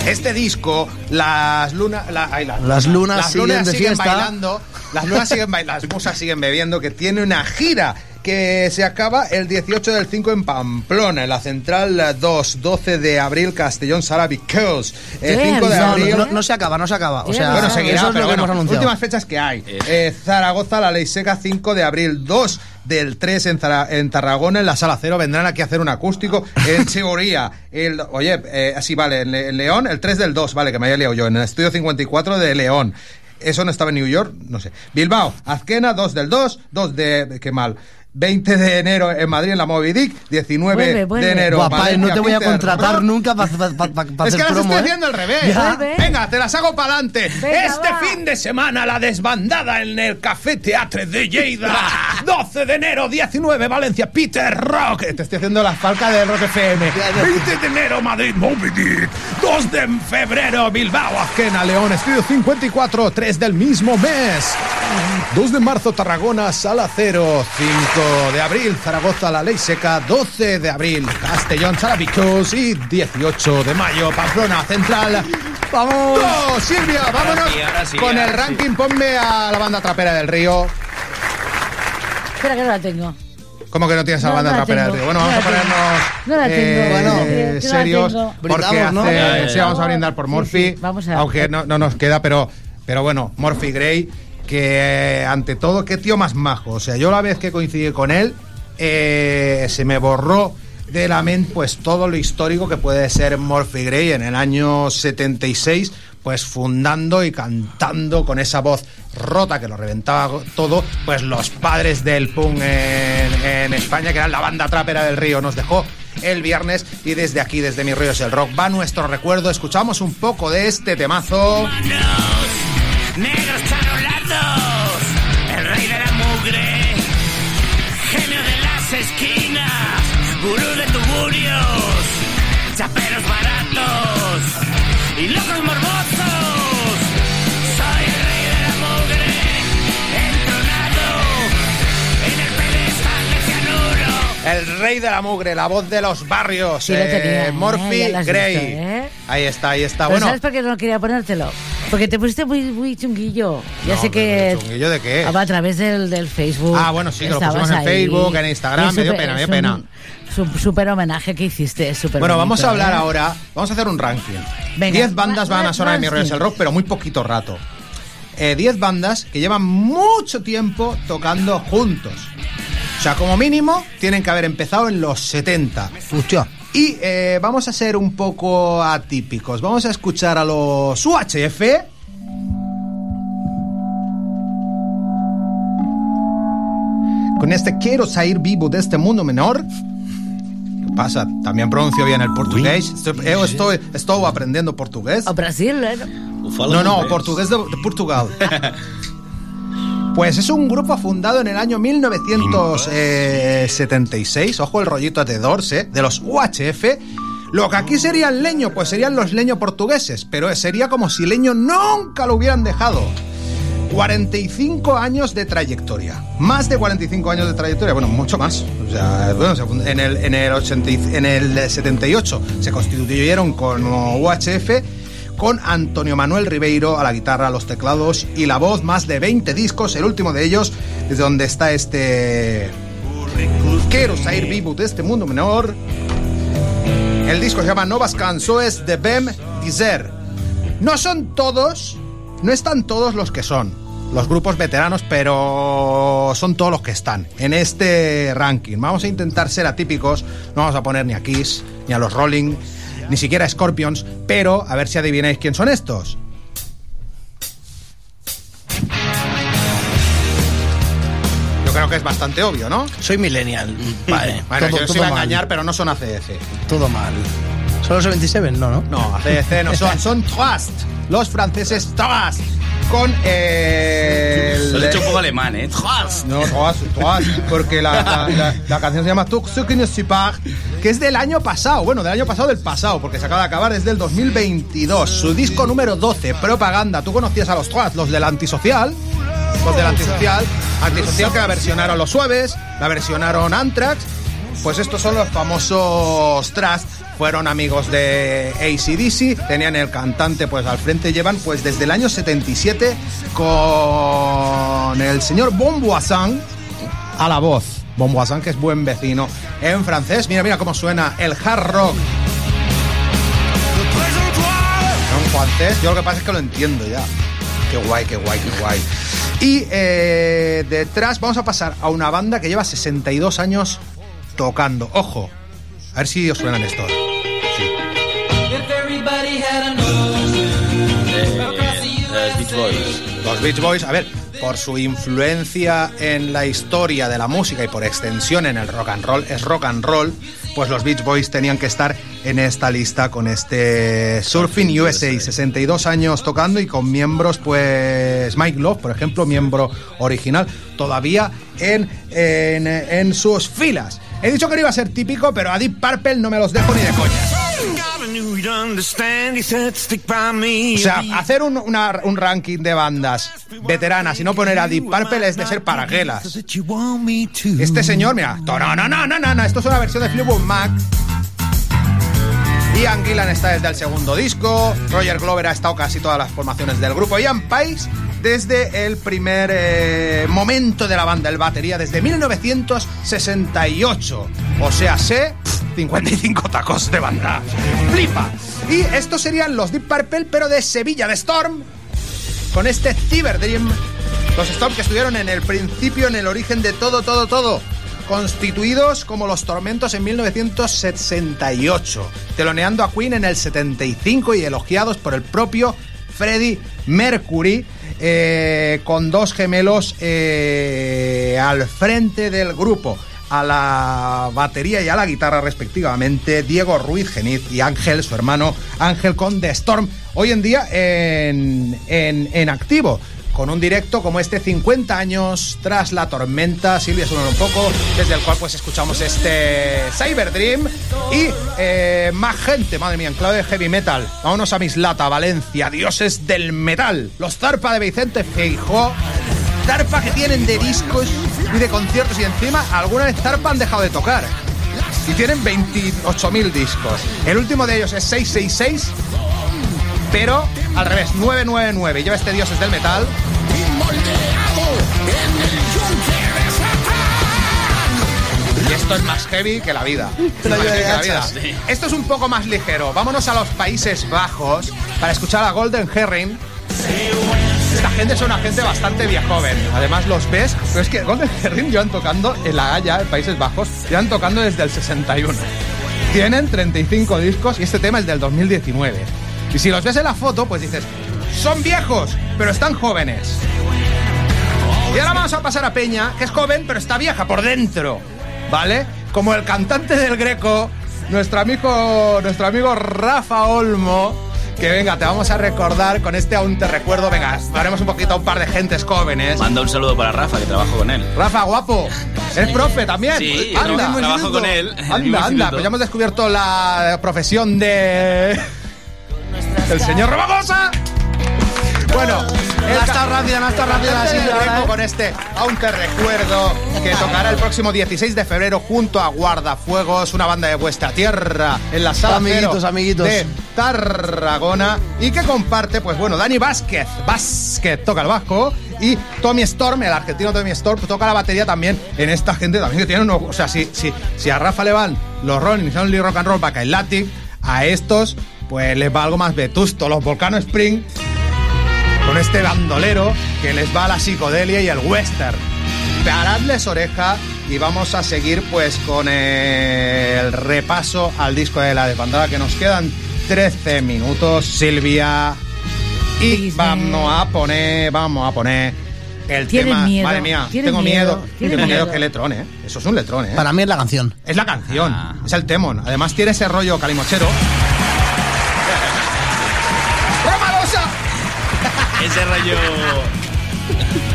Este disco, las lunas, la- ay, la- Las lunas las siguen lunas de siguen fiesta. bailando, las lunas siguen bailando, las musas siguen bebiendo, que tiene una gira que se acaba el 18 del 5 en Pamplona, en la Central 2, 12 de abril, Castellón Because, el ¿Qué? 5 de No, No, abril. no, no se acaba, no se acaba. O Sí, sea, Bueno, seguirá, eso es pero lo que bueno, hemos anunciado. últimas fechas que hay. Eso. Eh, Zaragoza, la ley seca, 5 de abril, 2 del 3 en, Zara- en Tarragona, en la Sala Cero, vendrán aquí a hacer un acústico. En Segoría, el, oye, eh, así vale, en Le- en León, el 3 del 2, vale, que me haya liado yo, en el estudio 54 de León. Eso no estaba en New York, no sé. Bilbao, Azquena, 2 del 2, 2 de, qué mal. 20 de enero en Madrid en la Moby Dick, 19 Vuelve, vuelve. de enero. Guapa, Valencia, no te voy a Peter contratar nunca para Es hacer que las promo, estoy ¿eh? haciendo al revés. Venga, te las hago para adelante. Este va. fin de semana la desbandada en el Café Teatre de Lleida. 12 de enero, 19 Valencia, Peter Rock. Te estoy haciendo la falca de Rock FM. 20 de enero Madrid, Moby Dick. 2 de febrero Bilbao, Azquena, León, Estudio 54, 3 del mismo mes. 2 de marzo Tarragona, Sala Cero. 5 de abril Zaragoza, La Ley Seca. 12 de abril Castellón, Sala Vicos. Y 18 de mayo Pamplona Central. ¡Vamos! ¡Go, Silvia! Vámonos sí, ahora sí, con ahora el sí. ranking. Ponme a la banda trapera del río. Espera que no la tengo. ¿Cómo que no tienes a la banda no trapera del río? Bueno, No vamos a ponernos No la tengo. eh, Bueno, la serios. tengo. Porque hace- sí, vamos a brindar por Sí, Morphy. sí, vamos a- Aunque no, no nos queda, pero, pero bueno, Morphy Gray, que eh, ante todo, qué tío más majo. O sea, yo la vez que coincidí con él, eh, se me borró de la mente pues todo lo histórico que puede ser Morphy Gray en el año 76 pues fundando y cantando con esa voz rota que lo reventaba todo, pues los padres del punk en, España, que eran la banda trapera del río, nos dejó el viernes y desde aquí, desde Mi Río es el Rock, va nuestro recuerdo, escuchamos un poco de este temazo. negros rey de la mugre, la voz de los barrios, Sí lo tenía, ¿eh? Gray. visto, ¿eh? Ahí está, ahí está. Pero bueno, ¿sabes por qué no quería ponértelo? Porque te pusiste muy, muy chunguillo. Ya No, sé que... ¿chunguillo de qué? Ah, A través del, del Facebook. Ah, bueno, sí, que lo pusimos en ahí. Facebook, en Instagram, me dio pena, me dio pena. un su- Súper homenaje que hiciste, súper Bueno, vamos a hablar ¿eh? ahora, vamos a hacer un ranking. Venga. 10 bandas van a sonar en mi rollo el rock, pero muy poquito rato. Eh, 10 bandas que llevan mucho tiempo tocando juntos. O sea, como mínimo, tienen que haber empezado en los 70. Hostia. Y eh, vamos a ser un poco atípicos. Vamos a escuchar a los UHF. Con este Quiero salir vivo de este mundo menor. ¿Qué pasa? También pronuncio bien el portugués. Estoy, eh, estoy, estoy aprendiendo portugués. O Brasil, ¿eh? No, no, portugués de, de Portugal. Pues es un grupo fundado en el año 1976, ojo el rollito de Dorse, de los UHF. Lo que aquí serían leño, pues serían los leño portugueses, pero sería como si leño nunca lo hubieran dejado. 45 años de trayectoria. Más de 45 años de trayectoria, bueno, mucho más. O sea, bueno, en el, en el, 80 y- en el 78 se constituyeron como UHF con Antonio Manuel Ribeiro a la guitarra, los teclados y la voz, más de 20 discos, el último de ellos, desde donde está este... Quiero salir vivo de este mundo menor. El disco se llama Novas Canções de Bem Dizer. No son todos, no están todos los que son, los grupos veteranos, pero son todos los que están en este ranking. Vamos a intentar ser atípicos, no vamos a poner ni a Kiss, ni a los Rolling, ni siquiera Scorpions, pero a ver si adivináis quién son estos. Yo creo que es bastante obvio, ¿no? Soy millennial. Vale. Bueno, todo, yo todo os iba a mal. engañar, pero no son ACDC. Todo mal. ¿Son los 77? No, ¿no? No, ACDC no son, son Trust. Los franceses Trust. Con eh, el... Lo has hecho un poco alemán, ¿eh? No, Trust, Trust, porque la, la- la- la canción se llama part, que es del año pasado, bueno, del año pasado del pasado, porque se acaba de acabar, es del 2022. Su disco número 12, Propaganda. ¿Tú conocías a los Trust, los del Antisocial? Los del Antisocial. Antisocial que la versionaron Los Suaves, la versionaron Anthrax. Pues estos son los famosos Trust. Fueron amigos de ACDC, tenían el cantante pues al frente, llevan pues desde el año 77 con el señor Bomboisin a la voz. Bomboisin que es buen vecino en francés. Mira, mira cómo suena el hard rock en francés. Yo lo que pasa es que lo entiendo ya. Qué guay, qué guay, qué guay. Y eh, detrás vamos a pasar a una banda que lleva 62 años tocando. Ojo, a ver si os suenan estos. Sí. Eh, Beach Boys. Los Beach Boys, a ver, por su influencia en la historia de la música y por extensión en el rock and roll, es rock and roll, pues los Beach Boys tenían que estar en esta lista con este Surfing USA, 62 años tocando y con miembros, pues Mike Love, por ejemplo, miembro original, todavía en, en, en sus filas. He dicho que no iba a ser típico, pero a Deep Purple no me los dejo ni de coña. O sea, hacer un, un ranking de bandas veteranas y no poner a Deep Purple es de ser paraguelas. Este señor, mira, no, no, no, no, no, no, esto es una versión de Fleetwood Mac. Ian Gillan está desde el segundo disco, Roger Glover ha estado casi todas las formaciones del grupo, Ian Pais desde el primer eh, momento de la banda, el batería, desde 1968. O sea, sé 55 tacos de banda. Flipa. Y estos serían los Deep Purple, pero de Sevilla, de Storm, con este Cyberdream. Los Storm que estuvieron en el principio, en el origen de todo, todo, todo. Constituidos como los Tormentos en 1968. Teloneando a Queen en el 75 y elogiados por el propio Freddie Mercury. Eh, con dos gemelos eh, al frente del grupo. A la batería y a la guitarra respectivamente, Diego Ruiz Geniz y Ángel, su hermano Ángel con The Storm, hoy en día en, en, en activo con un directo como este 50 años tras la tormenta. Silvia, suena un poco, desde el cual pues escuchamos este Cyberdream y eh, más gente, madre mía, en clave de heavy metal. Vámonos a Mislata, Valencia, dioses del metal. Los Zarpa de Vicente Feijó. Zarpa que tienen de discos y de conciertos y encima alguna vez Zarpa han dejado de tocar. y tienen 28.000 discos. El último de ellos es 666, pero al revés, 999. Lleva este Dioses del Metal. Y esto es más heavy que la vida. Pero Más yo de heavy que la hachas. vida. Esto es un poco más ligero. Vámonos a los Países Bajos para escuchar a Golden Herring. Esta gente es una gente bastante vieja joven. Además los ves, pero es que Golden Herring llevan tocando en la Haya, en Países Bajos, llevan tocando desde el 61. Tienen 35 discos y este tema es del 2019. Y si los ves en la foto, pues dices, son viejos, pero están jóvenes. Y ahora vamos a pasar a Peña, que es joven, pero está vieja por dentro. ¿Vale? Como el cantante del Greco, nuestro amigo, nuestro amigo Rafa Olmo. Que venga, te vamos a recordar con este aún te recuerdo. Venga, haremos un poquito a un par de gentes jóvenes. Manda un saludo para Rafa, que trabajo con él. Rafa, guapo. ¿Eres profe también? Sí, anda, no, trabajo con él. Anda, anda, pues ya hemos descubierto la profesión de. El señor Robagosa. Bueno, No el estado rápida, no estado rápida ahora, Greco ¿eh? con este Aún te recuerdo que tocará el próximo 16 de febrero junto a Guardafuegos, una banda de vuestra tierra en la sala Amiguitos, Cero amiguitos. de Tarragona y que comparte, pues bueno, Dani Vázquez, Vázquez toca el bajo y Tommy Storm, el argentino Tommy Storm, toca la batería también en esta gente también que tiene uno, o sea, si, si, si a Rafa le van los Rolling Only Rock and Roll Back Latin, a estos pues les va algo más vetusto, los Volcano Spring con este bandolero que les va a la psicodelia y el western. Paradles oreja y vamos a seguir pues con el repaso al disco de la desbandada que nos quedan 13 minutos, Silvia. Y vamos a poner, vamos a poner el tema. miedo, Madre mía, tengo miedo. tengo miedo miedo. que letrón, ¿eh? Eso es un letrón, ¿eh? Para mí es la canción. Es la canción, Ah. es el temón. Además tiene ese rollo calimochero. Ese rollo.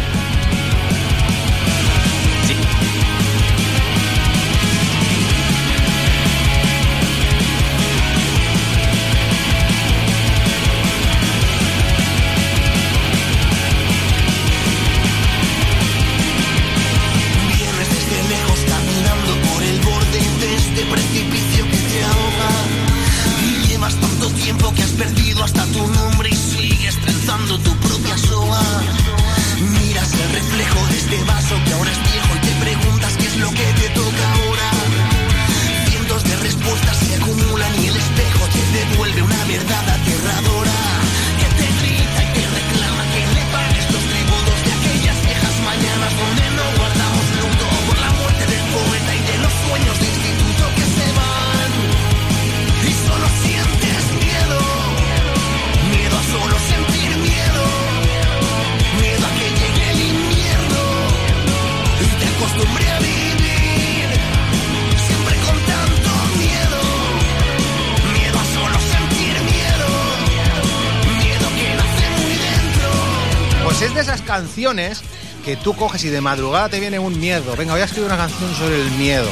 Que tú coges y de madrugada te viene un miedo. Venga, voy a escribir una canción sobre el miedo.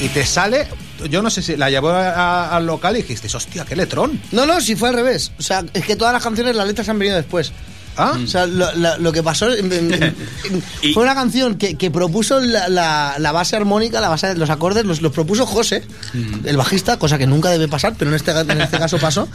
Y te sale. Yo no sé si la llevó a- al local y dijiste, hostia, qué letrón. No, no, si fue al revés. O sea, es que todas las canciones, las letras han venido después. ¿Ah? O sea, lo, que pasó en- en- en- Y- fue una canción que, que propuso la, la- la base armónica, la base, los acordes, los, los propuso José, el bajista, cosa que nunca debe pasar, pero en este, en este caso pasó.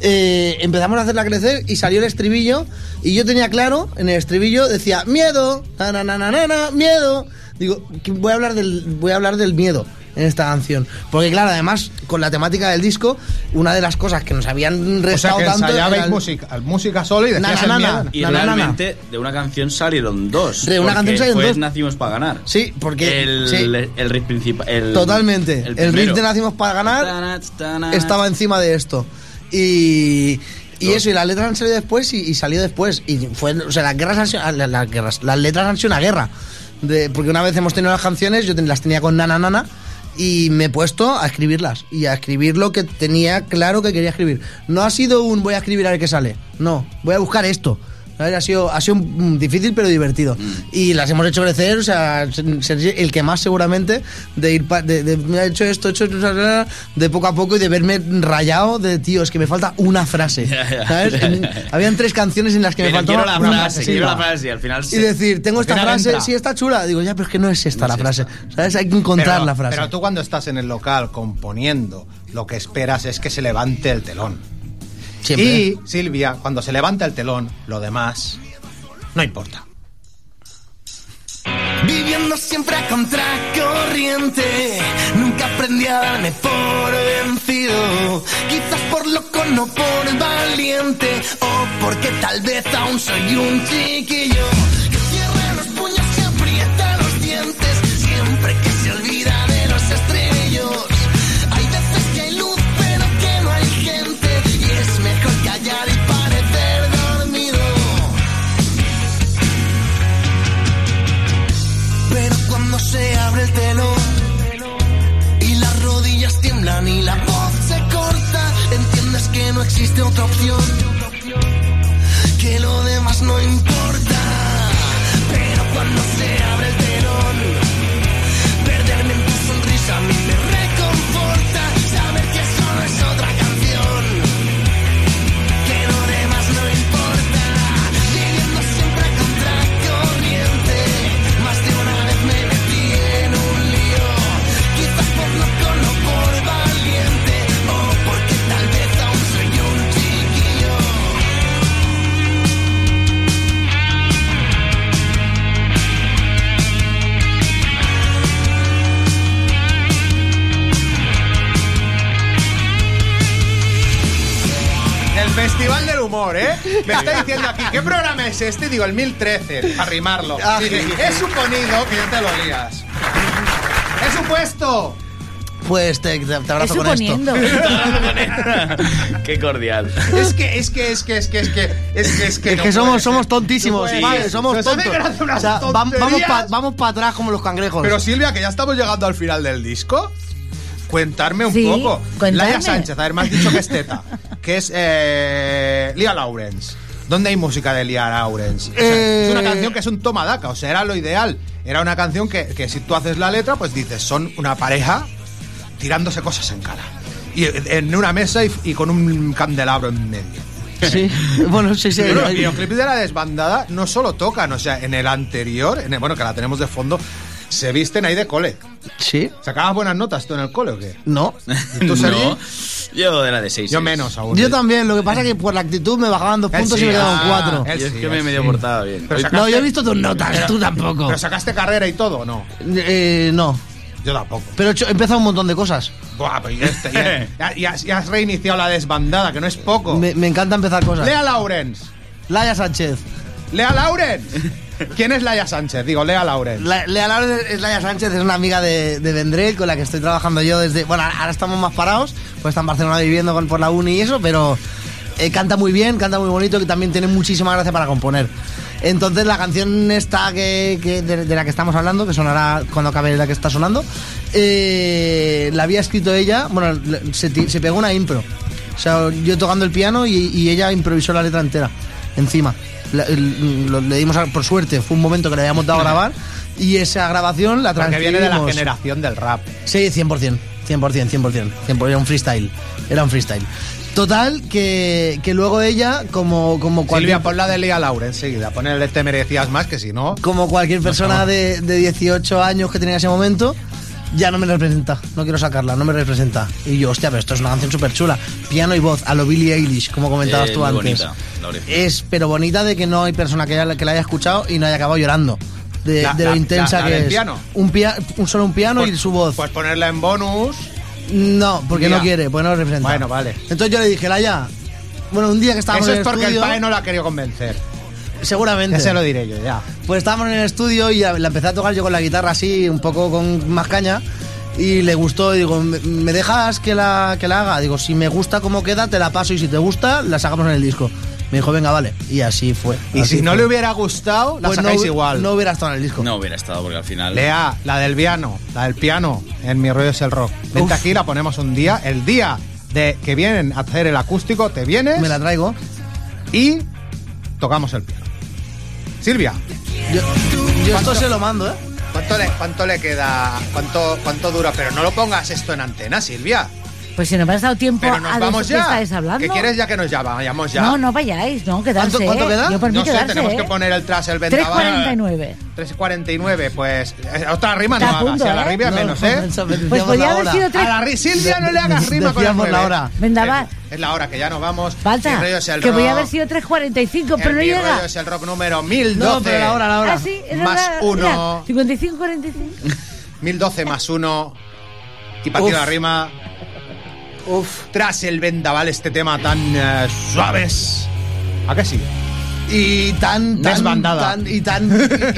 Eh, empezamos a hacerla crecer y salió el estribillo y yo tenía claro, en el estribillo decía, miedo, na, na, na, na, na, miedo. Digo, voy a hablar del, voy a hablar del miedo en esta canción. Porque claro, además, con la temática del disco, una de las cosas que nos habían O sea, restado que tanto... era el- música, música solo y decías Na, el na, na. Y realmente de una canción salieron dos. De una canción salieron dos. Nacimos para ganar. Sí, porque- El, sí. el riff principal. el- Totalmente. El, riff primero. de Nacimos para ganar estaba encima de esto. Y, y eso, y las letras han salido después y, y salió después. Y fue, o sea, las guerras han sido, las, las guerras, las letras han sido una guerra. De, porque una vez hemos tenido las canciones, yo ten- las tenía con Nana Nana y me he puesto a escribirlas y a escribir lo que tenía claro que quería escribir. No ha sido un voy a escribir a ver qué sale. No, voy a buscar esto. ¿Sabes? Ha sido, ha sido mm, difícil pero divertido. Y las hemos hecho crecer, o sea, ser el que más seguramente de ir, pa- de, de, me ha hecho esto, he hecho esto, de poco a poco y de verme rayado de, tío, es que me falta una frase. ¿sabes? En- habían tres canciones en las que me Pero faltaba quiero la una frase, sí, quiero la frase y al final Y decir, tengo esta frase, entra. sí, está chula. Digo, ya, pero es que no es esta la frase. ¿Sabes? Hay que encontrar pero, la frase. pero tú cuando estás en el local componiendo, lo que esperas es que se levante el telón. Siempre. Y Silvia, cuando se levanta el telón, lo demás no importa. Viviendo siempre a contracorriente, nunca aprendí a darme por vencido. Quizás por loco, no por valiente, o porque tal vez aún soy un chiquillo es este? Digo, el 1013, para rimarlo. Ah, Dice, sí. he suponido que ya te lo lías. He supuesto. Pues te, te, abrazo con esto. suponiendo. Qué cordial. Es que, es que, es que, es que, es que, es que, es que, Es no que puede somos, ser. somos tontísimos, puede vale, somos tontos. unas O sea, vam- vamos tonterías. para vamos pa atrás como los cangrejos. Pero Silvia, que ya estamos llegando al final del disco. Cuentarme un Sí, poco. cuéntame. Laia Sánchez, a ver, me has dicho que es teta. que es eh, Lia Lawrence. ¿Dónde hay música de Lia Lawrence? O sea, Eh. Es una canción que es un toma daca, o sea, era lo ideal. Era una canción que, que si tú haces la letra, pues dices, son una pareja tirándose cosas en cara. Y en una mesa y, y con un candelabro en medio. sí, bueno, sí, sí. Pero los hay- videoclips de la desbandada no solo tocan, o sea, en el anterior, en el- bueno, que la tenemos de fondo, se visten ahí de cole. Sí, ¿Sacabas buenas notas tú en el cole o qué? no. ¿Tú, no, yo era de 6. Yo menos aún. Yo también, lo que pasa es que por la actitud me bajaban dos Él puntos sí, y me quedaban ah, cuatro. él Yo es sí, que me él medio sí. portaba bien. Pero sacaste- No, yo he visto tus notas, tú tampoco. ¿Pero sacaste carrera y todo o no? Eh, no, Yo tampoco. pero he hecho- he empezado un montón de cosas. Buah, pero ya, está- ya- ya- ya- ya has reiniciado la desbandada, que no es poco. Me, me encanta empezar cosas. Lea Lawrence. Laia Sánchez. Lea Lawrence. ¿Quién es Laia Sánchez? Digo, Lea Lawrence. La- Lea Laura es Laia Sánchez, es una amiga de, de con la que estoy trabajando yo desde. Bueno, ahora estamos más parados, pues está en Barcelona viviendo con, por la uni y eso, pero eh, canta muy bien, canta muy bonito y también tiene muchísima gracia para componer. Entonces la canción esta que, de, la que estamos hablando, que sonará cuando acabe la que está sonando, eh, la había escrito ella, bueno, se, pegó una impro. O sea, yo tocando el piano y ella improvisó la letra entera, encima. La- lo- le dimos, a- por suerte, fue un momento que le habíamos dado a grabar y esa grabación la Porque transcribimos. viene de la generación del rap. Sí, 100%, 100%, 100%, 100%, era un freestyle, era un freestyle. Total, que, que luego ella, como, como cualquier, Silvia, pon la de Lea Lawrence enseguida. Ponle Te merecías más, que si no... como cualquier persona de, de 18 años que tenía en ese momento, ya no me representa, no quiero sacarla, no me representa. Y yo, hostia, pero esto es una canción súper chula. Piano y voz, a lo Billie Eilish, como comentabas Eh, tú muy antes. bonita, la original. es, pero bonita de que no hay persona que, haya- que la haya escuchado y no haya acabado llorando. De, La- de lo la- intensa la- que es. piano. Un, pia- un solo un piano y Pues- su voz. Pues ponerla en bonus. No, porque Mira. no quiere, porque no lo representa. Bueno, vale. Entonces yo le dije, Laia, bueno, un día que estábamos Eso en es el porque estudio, el padre no la ha querido convencer. Seguramente. Ya se lo diré yo, ya. Pues estábamos en el estudio y la empecé a tocar yo con la guitarra así, un poco con más caña. Y le gustó, y digo, ¿me, dejas que la, que la haga? Digo, si me gusta cómo queda, te la paso y si te gusta, la sacamos en el disco. Me dijo, venga, vale. Y así fue. Y así si no le hubiera gustado, la Pues sacáis igual. No hubiera estado en el disco. No hubiera estado porque al final. Lea, la del piano, la del piano, en mi rollo es el rock. Vente Uf. aquí, la ponemos un día. El día de que vienen a hacer el acústico, te vienes Me la traigo. y tocamos el piano. Silvia, Yo, yo esto se lo mando, ¿eh? ¿cuánto le, cuánto le queda? ¿Cuánto, ¿Cuánto dura? Pero no lo pongas esto en antena, Silvia. Pues si no me has dado tiempo Pero nos a vamos de qué ya. estáis hablando. ¿Qué quieres ya que nos ya vayamos ya? No, no vayáis, no, quedarse. ¿Cuánto- cuánto queda? Yo por mí No sé, quedarse, tenemos ¿eh? que poner el tras el vendaval. 3.49. 3.49, pues. eh, Otra rima no a hagas. Si a la ¿eh? rima No, menos, no, ¿eh? Pues podía haber sido A tres. la ri- Silvia no le hagas rima con el decíamos la nueve. hora. Vendaval. Es la hora que ya nos vamos. Falta. Rollo es el Que voy a rock. haber sido 3.45, pero El no mi llega. rollo es el rock número 1012. No, pero la hora, la hora. Ah, sí, es Más verdad. uno. 55, 45. 1012 más 1. Y para ti Uf. la rima. Uf. Tras el vendaval, este tema tan eh, suaves. ¿A qué sí? Y tan, tan, Desbandada. tan- y tan,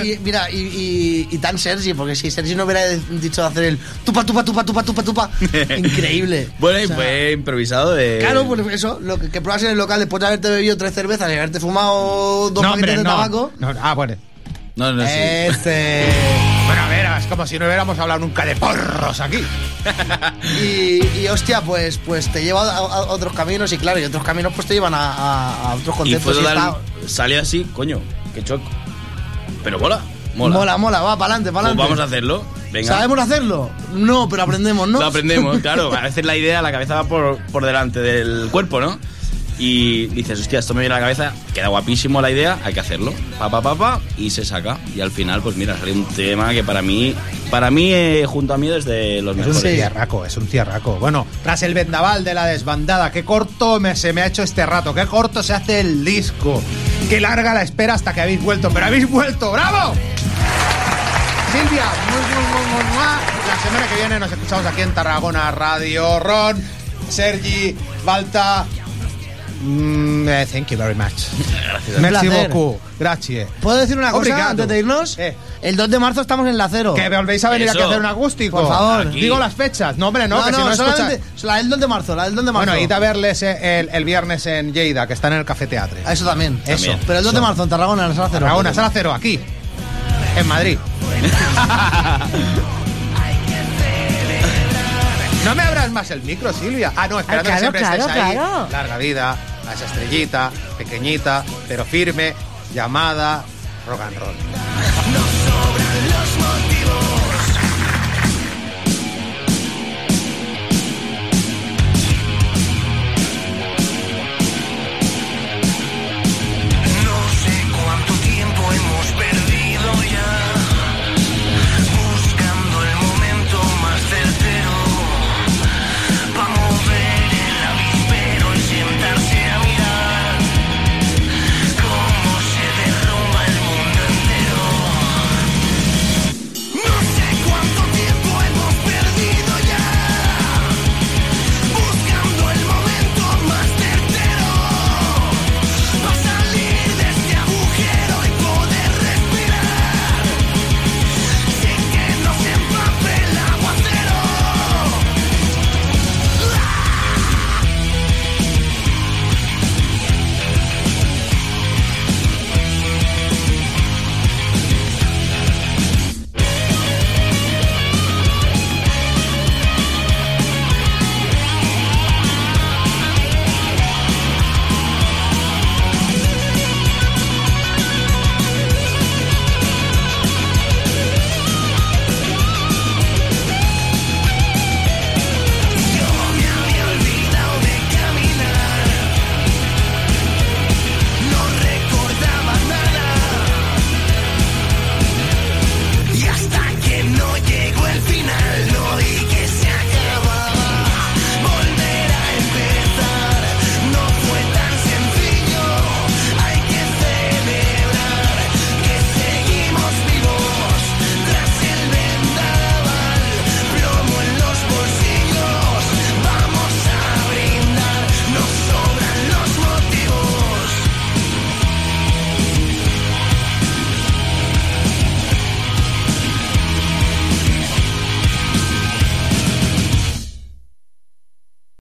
y, y- mira, y, y- y tan Sergi, porque si Sergi no hubiera dicho hacer el tupa, tupa, tupa, tupa, tupa, tupa, increíble. Bueno, y O sea, fue improvisado de. Claro, pues eso, lo que, que pruebas en el local después de haberte bebido tres cervezas y haberte fumado dos paquetes de no. tabaco. No, Ah, bueno. No, no, sí. Este. Bueno, a ver, es como si no hubiéramos hablado nunca de porros aquí. Y, y, hostia, pues, pues te lleva a, a otros caminos y claro, y otros caminos pues te llevan a, otros Y conceptos. y total. está- Salió así, coño, qué choco. Pero mola, mola. mola, mola, va, para adelante, para Pues adelante. vamos a hacerlo. Venga. ¿Sabemos hacerlo? No, pero aprendemos, ¿no? Lo aprendemos, claro. A veces la idea, la cabeza va por, por delante del cuerpo, ¿no? Y dices, hostia, esto me viene a la cabeza, queda guapísimo la idea, hay que hacerlo. Pa, pa, pa, pa, y se saca. Y al final, pues mira, sale un tema que para mí, para mí, eh, junto a mí, es de los Es un mejores. tierraco, es un tierraco. Bueno, tras el vendaval de la desbandada, qué corto me, se me ha hecho este rato, qué corto se hace el disco, qué larga la espera hasta que habéis vuelto, pero habéis vuelto, ¡bravo! Silvia, la semana que viene nos escuchamos aquí en Tarragona Radio. Ron, Sergi, Balta. Mm, eh, thank you very much. Gracias. Merci beaucoup. Gracias. ¿Puedo decir una cosa Obrigado. antes de irnos? Eh. El 2 de marzo estamos en la cero. Que volvéis a venir Eso. aquí a hacer un acústico. Por favor. Aquí. Digo las fechas. No, hombre, no, No, que no, si no escuchas- solamente la del 2 de marzo, la del 2 de marzo. Bueno, id a verles eh, el, el viernes en Lleida, que está en el Café Teatre. Eso también. Eso. También. Pero el 2 de marzo en Tarragona, en la sala cero. Tarragona, sala cero, aquí. En Madrid. no me abras más el micro, Silvia. Ah, no, esperando Ah, que claro, siempre estés claro, ahí. claro. Larga vida, esa estrellita, pequeñita, pero firme, llamada rock and roll.